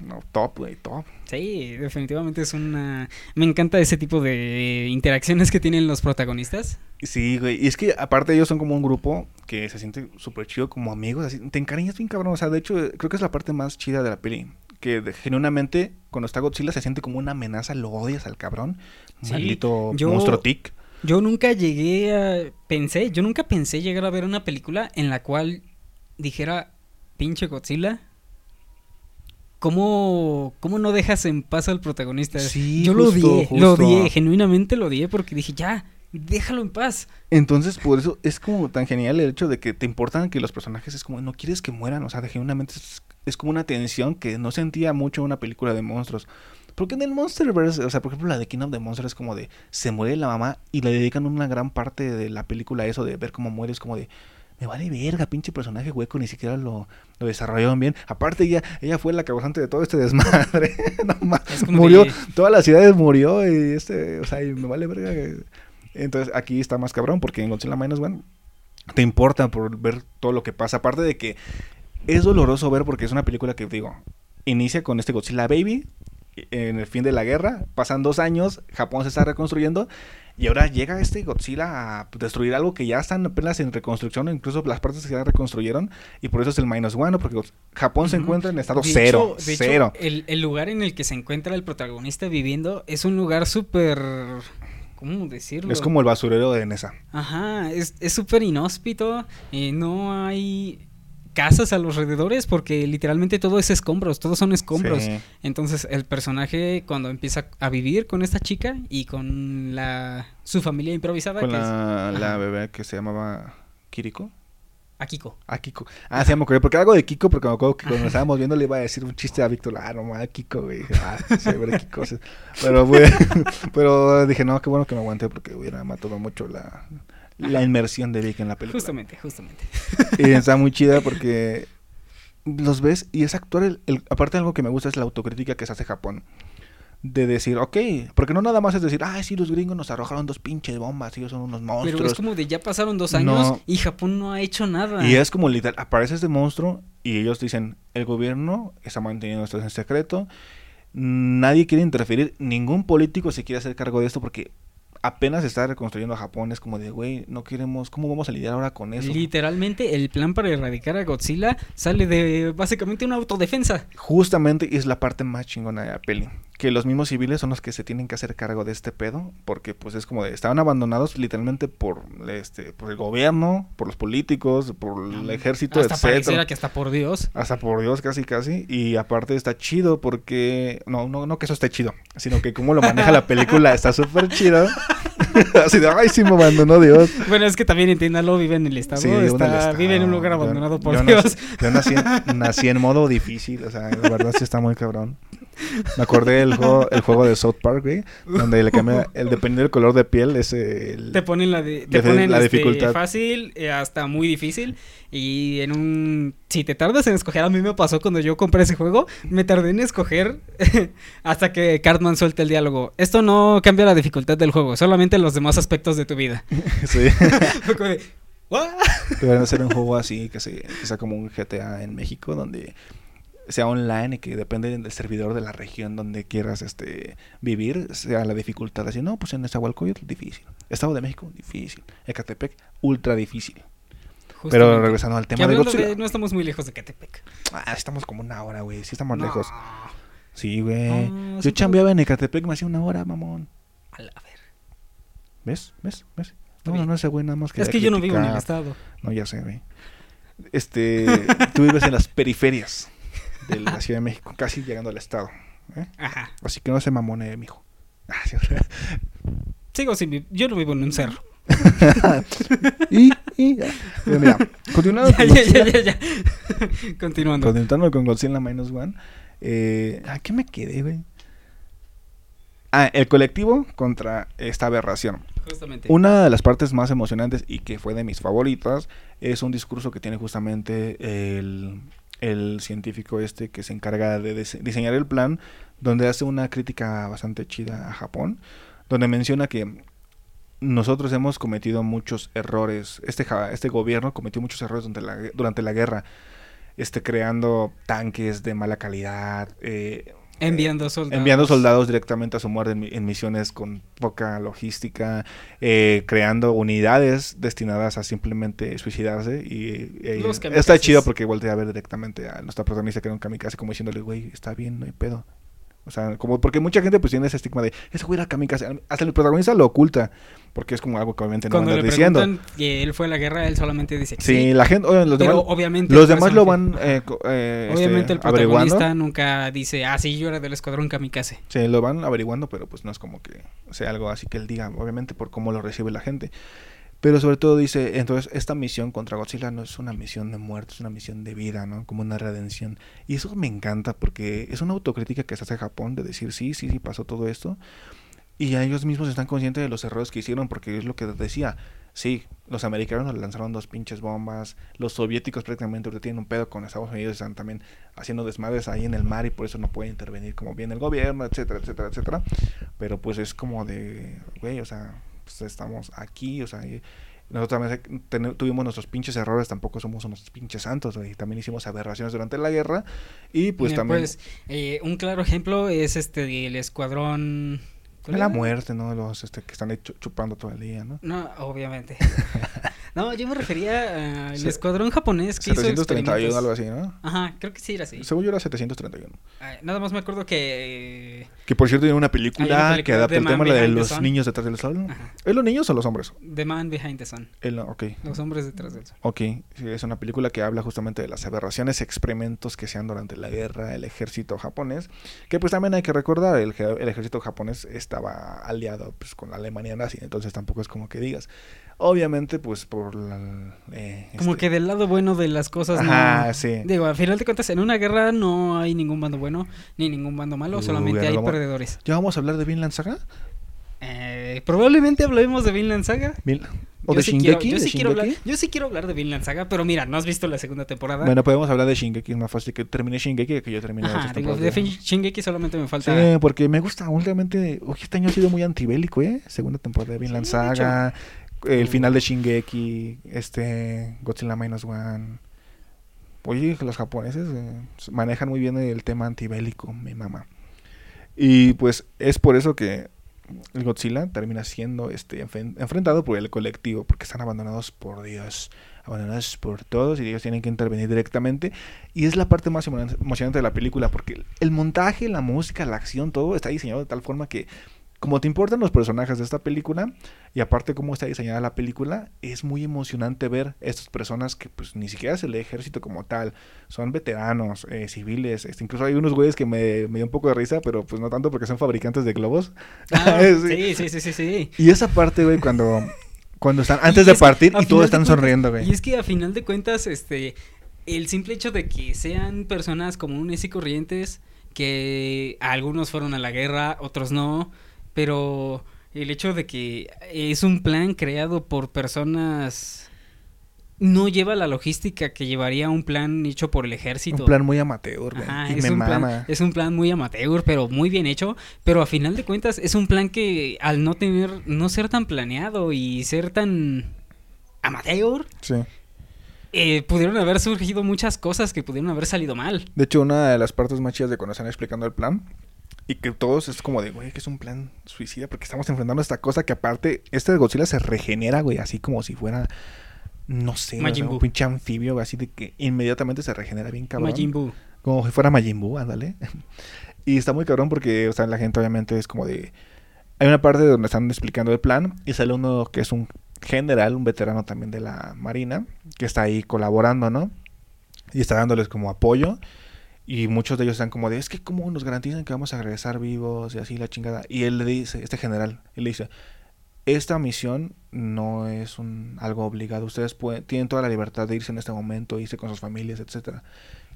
no, top, güey, top. Sí, definitivamente es una... Me encanta ese tipo de interacciones que tienen los protagonistas. Sí, güey. Y es que aparte ellos son como un grupo que se siente súper chido como amigos. Así, te encariñas bien cabrón. O sea, de hecho, creo que es la parte más chida de la peli. Que de- genuinamente, cuando está Godzilla, se siente como una amenaza. Lo odias al cabrón. Sí, Maldito yo- monstruo tic. Yo nunca llegué a... Pensé, yo nunca pensé llegar a ver una película en la cual dijera, pinche Godzilla, ¿cómo, cómo no dejas en paz al protagonista? Sí, yo lo justo, odié, lo odié, genuinamente lo odié porque dije, ya, Déjalo en paz. Entonces, por eso es como tan genial el hecho de que te importan que los personajes es como, no quieres que mueran, o sea, de genuinamente es, es como una tensión que no sentía mucho en una película de monstruos. Porque en el Monsterverse, o sea, por ejemplo, la de King of the Monsters es como de, se muere la mamá y le dedican una gran parte de la película a eso, de ver cómo muere, es como de, me vale verga, pinche personaje hueco, ni siquiera lo, lo desarrollaron bien. Aparte, ella, ella fue la causante de todo este desmadre. no Es murió, de- todas las ciudades murió y este, o sea, y me vale verga. Entonces aquí está más cabrón porque en Godzilla Minus One te importa por ver todo lo que pasa. Aparte de que es doloroso ver porque es una película que, digo, inicia con este Godzilla Baby en el fin de la guerra. Pasan dos años, Japón se está reconstruyendo. Y ahora llega este Godzilla a destruir algo que ya están apenas en reconstrucción, incluso las partes que ya reconstruyeron. Y por eso es el minus one, porque Japón se encuentra en estado De cero. hecho- de hecho, cero. el, el lugar en el que se encuentra el protagonista viviendo es un lugar súper... ¿Cómo decirlo? Es como el basurero de Nesa. Ajá, es es súper inhóspito. eh, no hay casas a los alrededores porque literalmente todo es escombros, todos son escombros. Sí. Entonces el personaje cuando empieza a vivir con esta chica y con la su familia improvisada Con que es la, la Ajá. bebé que se llamaba Kiriko. Akiko. Ah, Kiko. Ah, sí, me acuerdo. Porque algo de Kiko, porque me acuerdo que cuando estábamos viendo le iba a decir un chiste a Víctor. Ah, no mames, Kiko, güey. Ah, güey, Kiko. Pero, güey, pero dije, no, qué bueno que me aguanté porque hubiera matado mucho la, la inmersión de Vic en la película. Justamente, justamente. Y está muy chida porque los ves y es actuar. El, el- aparte, algo que me gusta es la autocrítica que se hace Japón. De decir, ok, porque no nada más es decir, ah, sí, los gringos nos arrojaron dos pinches bombas, ellos son unos monstruos. Pero es como de ya pasaron dos años No. y Japón no ha hecho nada. Y es como literal, aparece este monstruo y ellos dicen, el gobierno está manteniendo esto en secreto, nadie quiere interferir, ningún político se quiere hacer cargo de esto porque apenas está reconstruyendo a Japón, es como de, güey, no queremos, ¿cómo vamos a lidiar ahora con eso? Literalmente el plan para erradicar a Godzilla sale de básicamente una autodefensa. Justamente es la parte más chingona de la peli. Que los mismos civiles son los que se tienen que hacer cargo de este pedo. Porque pues es como de. Estaban abandonados literalmente por este. por el gobierno, por los políticos, por el ejército, Hasta etcétera. pareciera que hasta por Dios. Hasta por Dios, casi, casi. Y aparte está chido porque. No, no, no que eso esté chido. Sino que como lo maneja la película está súper chido. Así de, ay, sí me abandonó Dios. Bueno, es que también entiéndalo, vive en el estado, Sí, en el está- estado. vive en un lugar Yo- abandonado por yo Dios. Nací, yo nací, en- nací en modo difícil, o sea, la verdad sí está muy cabrón. Me acordé del juego, el juego de South Park, güey, donde le cambia, el, dependiendo del color de piel, es el... Te ponen la, de- te ponen la este, dificultad. fácil eh, hasta muy difícil y en un si te tardas en escoger a mí me pasó cuando yo compré ese juego me tardé en escoger hasta que Cartman suelta el diálogo esto no cambia la dificultad del juego solamente los demás aspectos de tu vida Sí. Como de. Deberían hacer un juego así, que, se, que sea como un GTA en México, donde sea online y que depende del servidor de la región donde quieras este vivir, sea la dificultad. Así, no, pues en Nezahualcóyotl, difícil. Estado de México, difícil. Ecatepec, ultra difícil. Pero regresando al tema de hablando Godzilla. de- no estamos muy lejos de Catepec Ah, estamos como una hora, güey. Sí estamos No. lejos. Sí, güey. No, Yo sí, chambeaba en Ecatepec, me hacía una hora, mamón. A la. ¿Ves? ¿Ves? ¿Ves? No, bien. no, ese güey nada más Es quería que yo no vivo en el estado. No, ya sé, güey. Este, tú vives en las periferias de la Ciudad de México, casi llegando al estado. ¿eh? Ajá. Así que no se mamone, mijo. Ah, sí, Sigo sin Yo no vivo en un cerro. y, y, ya. Mira, continuando Ya, con ya, ya. Continuando. continuando con Godzilla Minus One, eh, ¿a qué me quedé, güey? Ah, el colectivo contra esta aberración. Justamente. Una de las partes más emocionantes y que fue de mis favoritas es un discurso que tiene justamente el, el científico este que se encarga de dise- diseñar el plan, donde hace una crítica bastante chida a Japón, donde menciona que nosotros hemos cometido muchos errores, este, este gobierno cometió muchos errores durante la, gue- durante la guerra, este, creando tanques de mala calidad, eh, Enviando soldados. enviando soldados directamente a su muerte en, mi- en misiones con poca logística, eh, creando unidades destinadas a simplemente suicidarse y eh, está chido porque voltea a ver directamente a nuestra protagonista que era un kamikaze como diciéndole, güey, está bien, no hay pedo. O sea, como porque mucha gente pues tiene ese estigma de ese güey era kamikaze. Hasta el protagonista lo oculta. Porque es como algo que obviamente no Cuando le diciendo. preguntan que él fue a la guerra, él solamente dice que Sí, sí. la gente, oye, los pero demás, obviamente los el demás lo van eh, eh, este, Obviamente el averiguando. protagonista nunca dice, ah, sí, yo era del escuadrón kamikaze. Sí, lo van averiguando, pero pues no es como que sea algo así que él diga, obviamente por cómo lo recibe la gente. Pero sobre todo dice, entonces esta misión contra Godzilla no es una misión de muerte, es una misión de vida, ¿no? Como una redención. Y eso me encanta porque es una autocrítica que se hace Japón de decir, sí, sí, sí, pasó todo esto. Y a ellos mismos están conscientes de los errores que hicieron porque es lo que decía. Sí, los americanos nos lanzaron dos pinches bombas, los soviéticos prácticamente ahorita tienen un pedo con Estados Unidos, están también haciendo desmadres ahí en el mar y por eso no puede intervenir como bien el gobierno, etcétera, etcétera, etcétera. Pero pues es como de, güey, o sea, pues estamos aquí, o sea, y nosotros también tuvimos nuestros pinches errores, tampoco somos unos pinches santos, güey, también hicimos aberraciones durante la guerra y pues Mira, también pues, eh, un claro ejemplo es este el escuadrón... ¿cuál la muerte, ¿no? Los este, que están ahí chupando todo el día, ¿no? No, obviamente. no, yo me refería al Se- escuadrón japonés que hizo 731, experimentos. algo así, ¿no? Ajá, creo que sí era así. Según yo era 731. Ay, nada más me acuerdo que... Que por cierto tiene una película, Hay una película, que adapta el tema la de los Sun. niños detrás del sol. Ajá, ¿Es los niños o los hombres? The Man Behind the Sun. El, ok, Los hombres detrás del sol. ok. Sí, es una película que habla justamente de las aberraciones, experimentos que se dan durante la guerra, el ejército japonés. Que pues también hay que recordar, el, el ejército japonés estaba aliado pues, con la Alemania nazi, entonces tampoco es como que digas. Obviamente pues por la... eh, Como este- que del lado bueno de las cosas Ajá, no... sí. Digo, al final de cuentas, en una guerra no hay ningún bando bueno ni ningún bando malo, Uy, solamente hay vamos- perdedores. ¿Ya vamos a hablar de Vinland Saga? Eh, probablemente hablemos de Vinland Saga. ¿O Yo de sí Shingeki? quiero- yo, ¿De sí quiero hablar, yo sí quiero hablar de Vinland Saga, pero mira, no has visto la segunda temporada. Bueno, podemos hablar de Shingeki, es más fácil que termine Shingeki que yo termine Ajá, digo, de Shingeki solamente me falta... Sí, porque me gusta últimamente. Uy, este año ha sido muy antibélico, ¿eh? Segunda temporada de Vinland Sí, Saga. El Uh. final de Shingeki. Este. Godzilla Minus One. Oye, los japoneses eh, manejan muy bien el tema antibélico, mi mamá. Y pues es por eso que el Godzilla termina siendo este enfrentado por el colectivo, porque están abandonados por Dios, abandonados por todos y ellos tienen que intervenir directamente. Y es la parte más emo- emocionante de la película, porque el montaje, la música, la acción, todo está diseñado de tal forma que, como te importan los personajes de esta película, y aparte cómo está diseñada la película, es muy emocionante ver estas personas que pues ni siquiera es el ejército como tal, son veteranos, eh, civiles, este, incluso hay unos güeyes que me, me dio un poco de risa, pero pues no tanto porque son fabricantes de globos. Ah, Sí. sí, sí, sí, sí. Y esa parte, güey, cuando, cuando están antes de es partir y todos están sonriendo, güey. Y es que a final de cuentas, este, el simple hecho de que sean personas comunes y corrientes, que algunos fueron a la guerra, otros no, pero el hecho de que es un plan creado por personas no lleva la logística que llevaría un plan hecho por el ejército. Un plan muy amateur, güey. Ajá, y es, me un plan, es un plan muy amateur, pero muy bien hecho. Pero a final de cuentas es un plan que al no tener, no ser tan planeado y ser tan amateur, Sí. eh, pudieron haber surgido muchas cosas que pudieron haber salido mal. De hecho, una de las partes más chidas de cuando están explicando el plan y que todos es como de, güey, que es un plan suicida porque estamos enfrentando esta cosa que aparte, este de Godzilla se regenera, güey, así como si fuera, no sé, o sea, un pinche anfibio, güey, así de que inmediatamente se regenera bien cabrón. Majin Buu. Como si fuera Majin Buu, ándale. y está muy cabrón porque, o sea, la gente obviamente es como de... Hay una parte donde están explicando el plan y sale uno que es un general, un veterano también de la Marina, que está ahí colaborando, ¿no? Y está dándoles como apoyo. Y muchos de ellos están como de, es que cómo nos garantizan que vamos a regresar vivos y así la chingada. Y él le dice, este general, él le dice, esta misión no es un algo obligado. Ustedes pueden, tienen toda la libertad de irse en este momento, irse con sus familias, etcétera.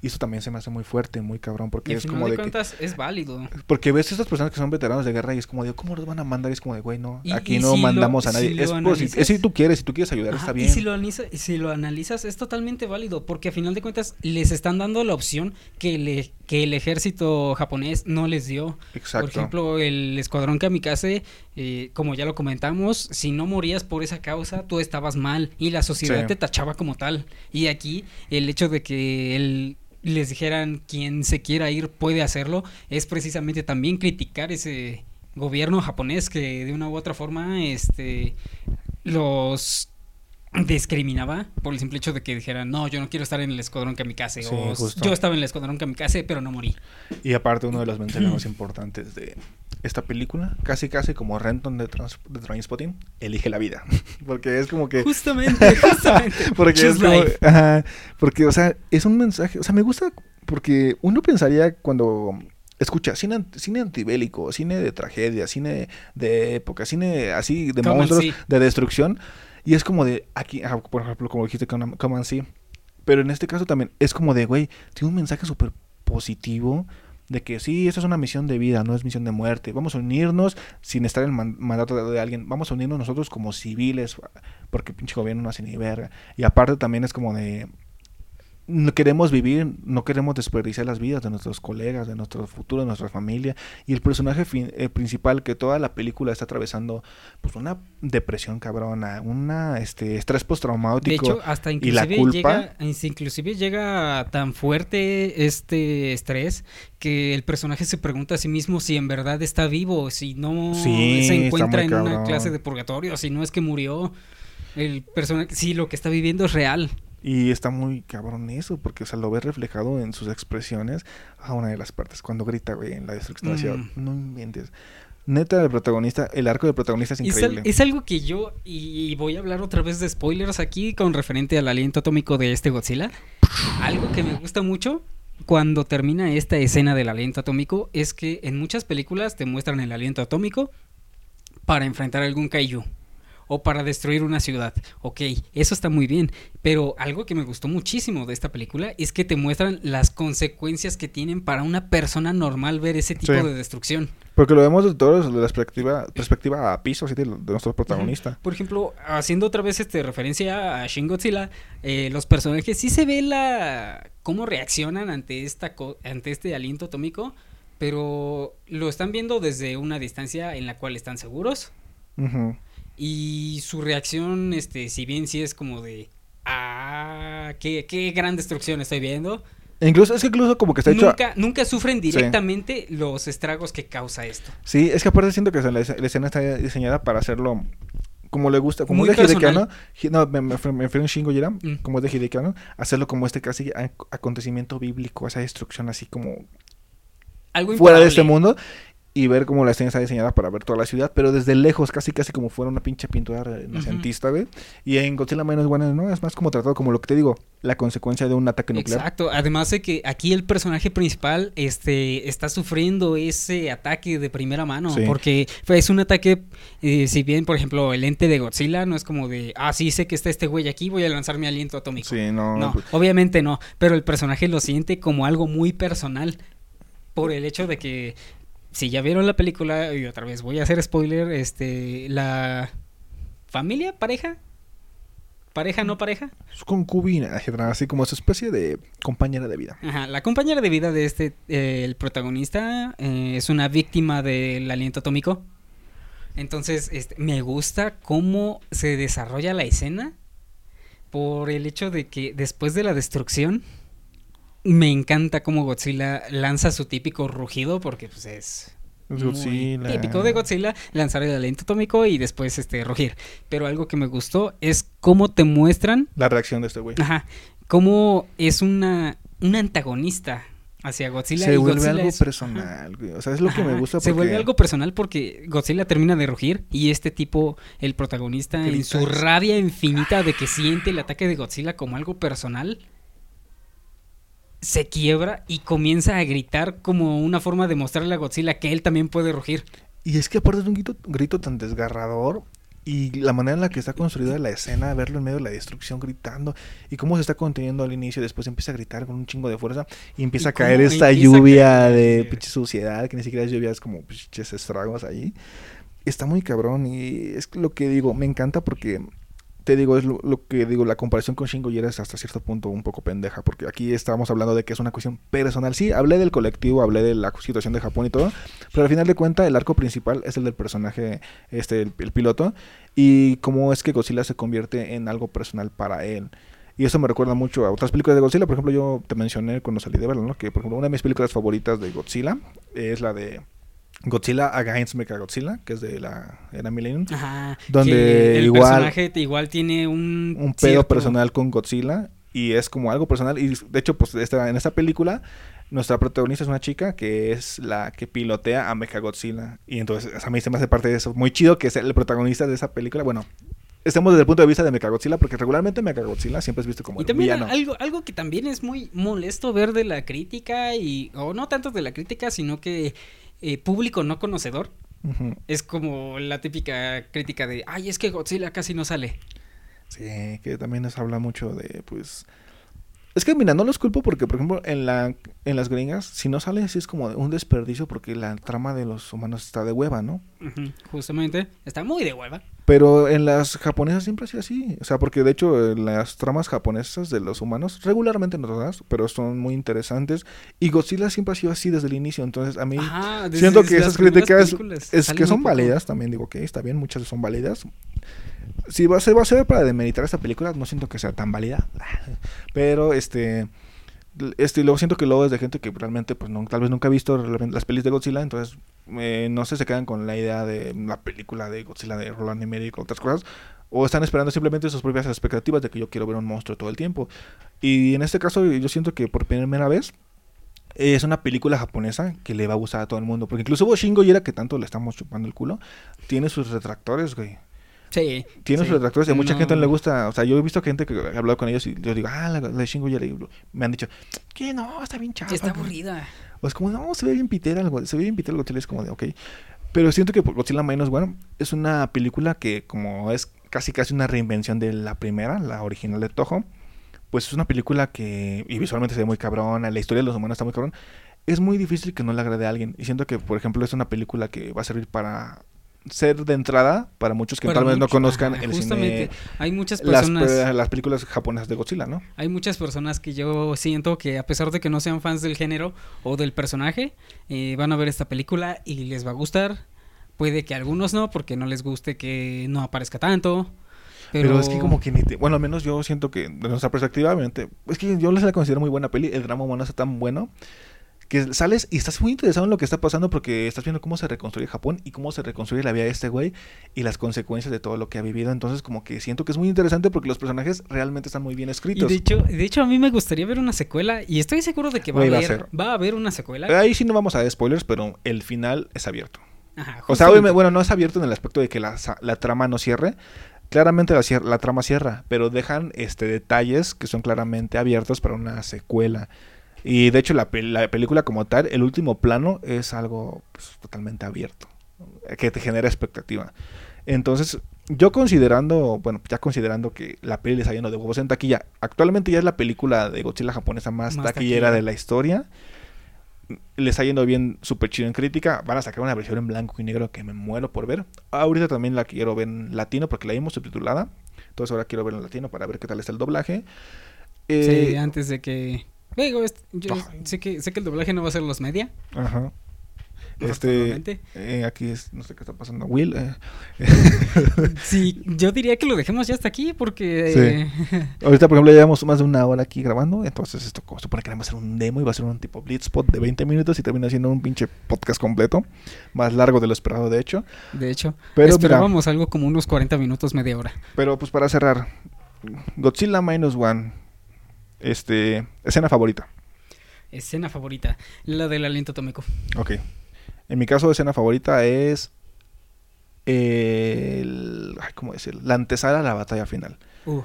Y eso también se me hace muy fuerte, muy cabrón, Y porque es como de, de que, cuentas es válido. porque ves a estas personas que son veteranos de guerra y es como de, ¿cómo los van a mandar? Y es como de, güey, no, Y- aquí y no si lo- mandamos a si nadie. lo es, por si, es si tú quieres, si tú quieres ayudar, Ajá, está Y bien. si lo, analiza- y si lo analizas, es totalmente válido, porque a final de cuentas les están dando la opción que, le, que el ejército japonés no les dio. Exacto. Por ejemplo, el escuadrón kamikaze, eh, como ya lo comentamos, si no morías por esa causa, tú estabas mal y la sociedad Sí. te tachaba como tal. Y aquí el hecho de que el- les dijeran quien se quiera ir puede hacerlo, es precisamente también criticar ese gobierno japonés que de una u otra forma este los discriminaba por el simple hecho de que dijeran, no, yo no quiero estar en el escuadrón kamikaze. Sí, o justo. yo estaba en el escuadrón kamikaze, pero no morí. Y aparte, uno de los mensajes más importantes de esta película, casi casi como Renton de, Trans de Trainspotting, elige la vida. porque es como que. Justamente, justamente. Porque Choose es como, ajá, porque, o sea, es un mensaje, o sea, me gusta porque uno pensaría cuando escucha cine, cine antibélico, cine de tragedia, cine de época, cine así de Come monstruos, see. de destrucción, y es como de, aquí, ajá, por ejemplo, como dijiste, Come Come and See, pero en este caso también es como de, güey, tiene un mensaje súper positivo de que sí, esta es una misión de vida, no es misión de muerte. Vamos a unirnos sin estar en el man- mandato de alguien. Vamos a unirnos nosotros como civiles, porque pinche gobierno no hace ni verga. Y aparte también es como de... No queremos vivir, no queremos desperdiciar las vidas de nuestros colegas, de nuestro futuro, de nuestra familia. Y el personaje fin- eh, principal que toda la película está atravesando, pues una depresión cabrona, una este estrés De postraumático. hecho, hasta y la inclusive culpa. llega, inclusive llega tan fuerte este estrés que el personaje se pregunta a sí mismo si en verdad está vivo, si no Sí, se encuentra en una clase de purgatorio, si no es que murió. El personaje, sí, lo que está viviendo es real. Y está muy cabrón eso, porque o sea, lo ves reflejado en sus expresiones a una de las partes, cuando grita, güey, en la destrucción. Mm. no inventes. Neta, el protagonista, el arco del protagonista es Es, al- increíble. es algo que yo, y voy a hablar otra vez de spoilers aquí con referente al aliento atómico de este Godzilla. Algo que me gusta mucho cuando termina esta escena del aliento atómico es que en muchas películas te muestran el aliento atómico para enfrentar algún kaiju o para destruir una ciudad. Ok, eso está muy bien, pero algo que me gustó muchísimo de esta película es que te muestran las consecuencias que tienen para una persona normal ver ese tipo Sí. de destrucción. Porque lo vemos desde la perspectiva, perspectiva a piso, así, de, de nuestro protagonista. Por ejemplo, haciendo otra vez este referencia a Shin Godzilla, eh, los personajes sí se ve la cómo reaccionan ante esta co- ante este aliento atómico, pero lo están viendo desde una distancia en la cual están seguros. Y su reacción, este, si bien sí es como de ah, qué, qué gran destrucción estoy viendo, E incluso, es que incluso como que está hecho... nunca, nunca sufren directamente los estragos que causa esto. Sí, es que aparte siento que la, escena está diseñada para hacerlo como le gusta, como Muy es de Hideki personal. Anno, Hi- no, me, me, me refiero a Shin Gojira, Mm. como es de Hideki Anno, hacerlo como este casi ac- acontecimiento bíblico, esa destrucción así como Algo fuera de este mundo y ver cómo la escena está diseñada para ver toda la ciudad, pero desde lejos, casi casi como fuera una pinche pintura renacentista, güey. Y en Godzilla menos bueno, ¿no? Es más como tratado como lo que te digo, la consecuencia de un ataque nuclear. Exacto, además de que aquí el personaje principal este, está sufriendo ese ataque de primera mano, Sí. porque es un ataque, eh, si bien por ejemplo el ente de Godzilla no es como de, ah, sí sé que está este güey aquí, voy a lanzar mi aliento atómico. Sí, no. No, pues, obviamente no, pero el personaje lo siente como algo muy personal por el hecho de que si ya vieron la película y otra vez voy a hacer spoiler, este la familia, pareja, pareja no pareja, su concubina, así como su especie de compañera de vida. Ajá, la compañera de vida de este, eh, el protagonista, eh, es una víctima del aliento atómico. Entonces, este, me gusta cómo se desarrolla la escena por el hecho de que después de la destrucción, me encanta cómo Godzilla lanza su típico rugido porque pues es Godzilla. típico de Godzilla lanzar el aliento atómico y después este rugir. Pero algo que me gustó es cómo te muestran La reacción de este güey. Ajá. Cómo es una, un antagonista hacia Godzilla. Se y vuelve Godzilla algo es- personal, güey. O sea, es lo que me gusta Se porque... vuelve algo personal porque Godzilla termina de rugir y este tipo, el protagonista, en su rabia infinita de que siente el ataque de Godzilla como algo personal, se quiebra y comienza a gritar como una forma de mostrarle a Godzilla que él también puede rugir. Y es que aparte es un grito, grito tan desgarrador y la manera en la que está construida la escena, verlo en medio de la destrucción gritando y cómo se está conteniendo al inicio, después empieza a gritar con un chingo de fuerza y empieza Y a caer esta lluvia caer, de pinche suciedad, que ni siquiera es lluvia, es como pinches estragos ahí. Está muy cabrón y es lo que digo, me encanta porque te digo, es lo, que digo, la comparación con Shin Gojira es hasta cierto punto un poco pendeja, porque aquí estamos hablando de que es una cuestión personal. Sí, hablé del colectivo, hablé de la situación de Japón y todo, pero al final de cuentas el arco principal es el del personaje, este, el, el piloto, y cómo es que Godzilla se convierte en algo personal para él. Y eso me recuerda mucho a otras películas de Godzilla. Por ejemplo, yo te mencioné cuando salí de verlo, ¿no? Que, por ejemplo, una de mis películas favoritas de Godzilla es la de Godzilla Against Mechagodzilla, que es de la era Millennium. Ajá. Donde el igual- personaje igual tiene un... un pedo cierto- personal con Godzilla y es como algo personal y de hecho pues esta, en esta película nuestra protagonista es una chica que es la que pilotea a Mechagodzilla y entonces a mí se me hace parte de eso muy chido que es el protagonista de esa película bueno estemos desde el punto de vista de Mechagodzilla porque regularmente Mechagodzilla siempre es visto como Y el también villano algo, algo que también es muy molesto ver de la crítica y... O no tanto de la crítica, sino que eh, público no conocedor. Es como la típica crítica de, ay, es que Godzilla casi no sale. Sí, que también nos habla mucho de, pues... Es que, mira, no los culpo porque, por ejemplo, en, la, en las gringas, si no sale, sí es como un desperdicio porque la trama de los humanos está de hueva, ¿no? Justamente, está muy de hueva. Pero en las japonesas siempre ha sido así. O sea, porque de hecho, en las tramas japonesas de los humanos, regularmente no todas, pero son muy interesantes. Y Godzilla siempre ha sido así desde el inicio. Entonces, a mí Ajá, desde- siento desde que esas críticas es que son válidas. También digo que está bien, muchas son válidas. Si va a ser, va a ser para demeritar esta película, no siento que sea tan válida. Pero este. Este, y luego siento que luego es de gente que realmente, pues, no, tal vez nunca ha visto las pelis de Godzilla, entonces, eh, no sé, se quedan con la idea de la película de Godzilla de Roland Emmerich o otras cosas, o están esperando simplemente sus propias expectativas de que yo quiero ver un monstruo todo el tiempo. Y en este caso, yo siento que por primera vez es una película japonesa que le va a gustar a todo el mundo, porque incluso Shingo Yera, que tanto le estamos chupando el culo, tiene sus retractores, güey. Sí. Tiene sí. sus retractores y a mucha No. gente no le gusta. O sea, yo he visto gente que he hablado con ellos y yo digo, ah, la, la de Shingo Yara", y me han dicho, que no, está bien chafa. Está güey". aburrida. O es como, no, se ve bien pitera algo, se ve bien pitera el Godzilla, es como de, ok. Pero siento que Godzilla Minus One es una película que como es casi casi una reinvención de la primera, la original de Toho, pues es una película que, y visualmente se ve muy cabrona, la historia de los humanos está muy cabrón, es muy difícil que no le agrade a alguien. Y siento que, por ejemplo, es una película que va a servir para ser de entrada para muchos que Para tal vez no conozcan ajá, el justamente. cine, Hay muchas personas... pe- las películas japonesas de Godzilla, ¿no? Hay muchas personas que yo siento que a pesar de que no sean fans del género o del personaje, eh, van a ver esta película y les va a gustar. Puede que a algunos no, porque no les guste que no aparezca tanto. Pero, Pero, es que como que ni te- bueno, al menos yo siento que de nuestra perspectiva, obviamente, es que yo les la considero muy buena peli, el drama humano está tan bueno que sales y estás muy interesado en lo que está pasando porque estás viendo cómo se reconstruye Japón y cómo se reconstruye la vida de este güey y las consecuencias de todo lo que ha vivido. Entonces, como que siento que es muy interesante porque los personajes realmente están muy bien Y escritos. de hecho, de hecho, a mí me gustaría ver una secuela y estoy seguro de que va, Güey, a va a haber, va a haber una secuela. Ahí sí no vamos a dar spoilers, pero el final es abierto. Ajá, O sea, bueno, no es abierto en el aspecto de que la, la trama no cierre. Claramente la, la trama cierra, pero dejan este detalles que son claramente abiertos para una secuela. Y de hecho la, pel- la película como tal, el último plano es algo pues, totalmente abierto, eh, que te genera expectativa. Entonces, yo considerando, bueno, ya considerando que la peli está yendo de huevos en taquilla, actualmente ya es la película de Godzilla japonesa más, Más taquillera taquillera. de la historia. Le está yendo bien súper chido en crítica. Van a sacar una versión en blanco y negro que me muero por ver. Ahorita también la quiero ver en latino porque la vimos subtitulada. Entonces ahora quiero ver en latino para ver qué tal está el doblaje. Eh, Sí, antes de que... Digo, est- yo Ay. sé que, sé que el doblaje no va a ser los media. Ajá. Este, afortunadamente. eh, aquí es, no sé qué está pasando. Will, eh, Sí, yo diría que lo dejemos ya hasta aquí porque... Sí. eh, ahorita por ejemplo ya llevamos más de una hora aquí grabando, entonces esto como supone que vamos a hacer un demo y va a ser un tipo Blitzpot de 20 minutos y termina siendo un pinche podcast completo, más largo de lo esperado de hecho. de hecho, Pero mira, esperábamos algo como unos 40 minutos, media hora. pero pues para cerrar, Godzilla Minus One, este, escena favorita. Escena favorita, la del aliento atómico. Ok. En mi caso, escena favorita es. El, ay, ¿Cómo decirlo? La antesala a la batalla final. Uh,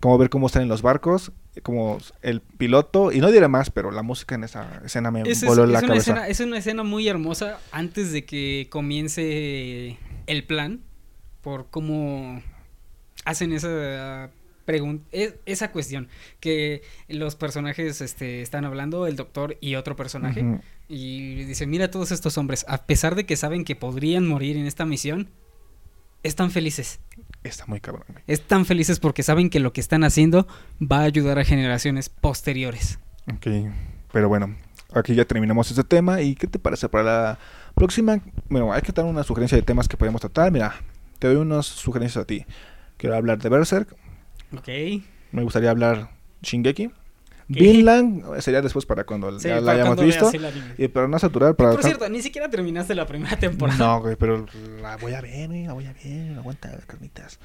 Como ver cómo están en los barcos, como el piloto, y no diré más, pero la música en esa escena me es, es- voló es la una cabeza. escena, es una escena muy hermosa antes de que comience el plan por cómo hacen esa pregunta esa cuestión que los personajes este, están hablando el doctor y otro personaje y dice mira todos estos hombres a pesar de que saben que podrían morir en esta misión están felices Está muy cabrón. están felices porque saben que lo que están haciendo va a ayudar a generaciones posteriores Ok. Pero bueno, aquí ya terminamos este tema. ¿Y qué te parece para la próxima? Bueno, hay que dar una sugerencia de temas que podemos tratar. Mira, te doy unas sugerencias a ti. Quiero hablar de Berserk. Ok Me gustaría hablar Shingeki. Vinland sería después para cuando Sí, ya la hayamos visto. anime. Y para no saturar, para... Por cierto, ni siquiera terminaste la primera temporada. No, güey, pero la voy a ver, güey, la voy a ver, aguanta, carnitas.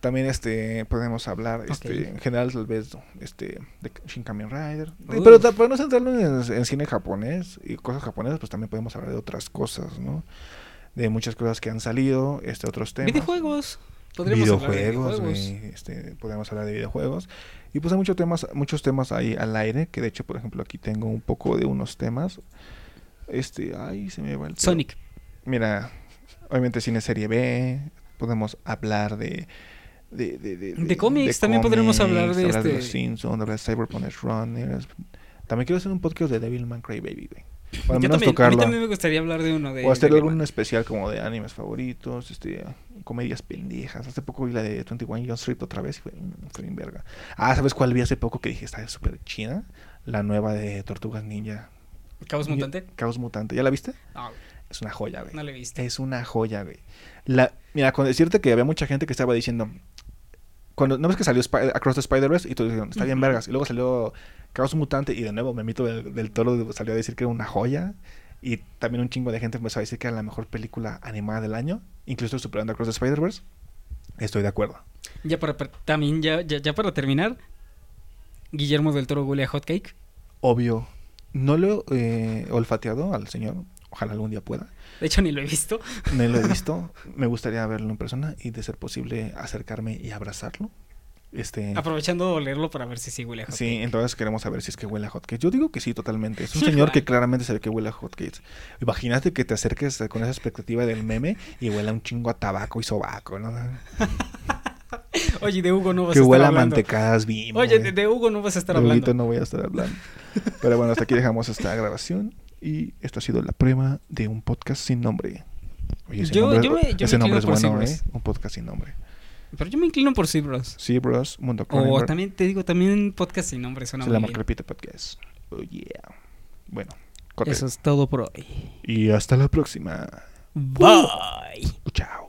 También este podemos hablar este en general tal vez este de Shin Kamen Rider, Uf. pero para no centrarnos en, en cine japonés y cosas japonesas, pues también podemos hablar de otras cosas, ¿no? De muchas cosas que han salido, este otros temas. Videojuegos. Podríamos hablar de videojuegos, videojuegos. este, podemos hablar de videojuegos. Y pues hay muchos temas, muchos temas ahí al aire, que de hecho, por ejemplo, aquí tengo un poco de unos temas. Este, ay, se me va el. Sonic. Mira, obviamente cine serie B, podemos hablar de... De, de, De cómics, también podremos hablar de hablar este- los Simpsons, hablar de Cyberpunk Runners. También quiero hacer un podcast de Devilman Crybaby, güey. O al Yo menos también, a mí también me gustaría hablar de uno de. O hacer de algún especial como de animes favoritos, este, comedias pendejas. Hace poco vi la de 21 Jump Street otra vez y fue, mm, fue bien verga. Ah, ¿sabes cuál vi hace poco que dije está súper china? La nueva de Tortugas Ninja. Caos Mutante. Caos Mutante. ¿Ya la viste? No, Es una joya, güey. no lo he visto. Es una joya, güey. La, mira, con decirte que había mucha gente que estaba diciendo. Cuando, ¿No ves que salió Across the Spider-Verse? Y todos dijeron, está bien vergas. Y luego salió Caos Mutante y de nuevo Memito del, del Toro salió a decir que era una joya. Y también un chingo de gente empezó a decir que era la mejor película animada del año. Incluso superando Across the Spider-Verse. Estoy de acuerdo. Ya para también ya, ya, ya para terminar, Guillermo del Toro huele a hotcake. Obvio. No lo he eh, olfateado al señor. Ojalá algún día pueda. De hecho ni lo he visto. No lo he visto. Me gustaría verlo en persona y de ser posible acercarme y abrazarlo. Este, Aprovechando de olerlo para ver si sí huele a hotcake. Sí, entonces queremos saber si es que huele a hotcakes. Yo digo que sí, totalmente. Es un señor que claramente se ve que huele a hotcakes. Imagínate que te acerques con esa expectativa del meme y huele a un chingo a tabaco y sobaco, ¿no? Oye, de Hugo no vas que a estar huele a hablando. mantecadas bimbo. Oye, de, güey. de Hugo no vas a estar De hablando. no voy a estar hablando. Pero bueno, hasta aquí dejamos esta grabación. Y esta ha sido la prueba de un podcast sin nombre. Oye, ese Yo- nombre, yo me- yo ese me nombre es bueno, ¿eh? Un podcast sin nombre. Pero yo me inclino por Cibros. Sí, bros, Mundo O también te digo, también podcast sin nombre suena Se muy llama Podcast. Oh, yeah. Bueno, corte. Eso es todo por hoy. Y hasta la próxima. Bye. Chao.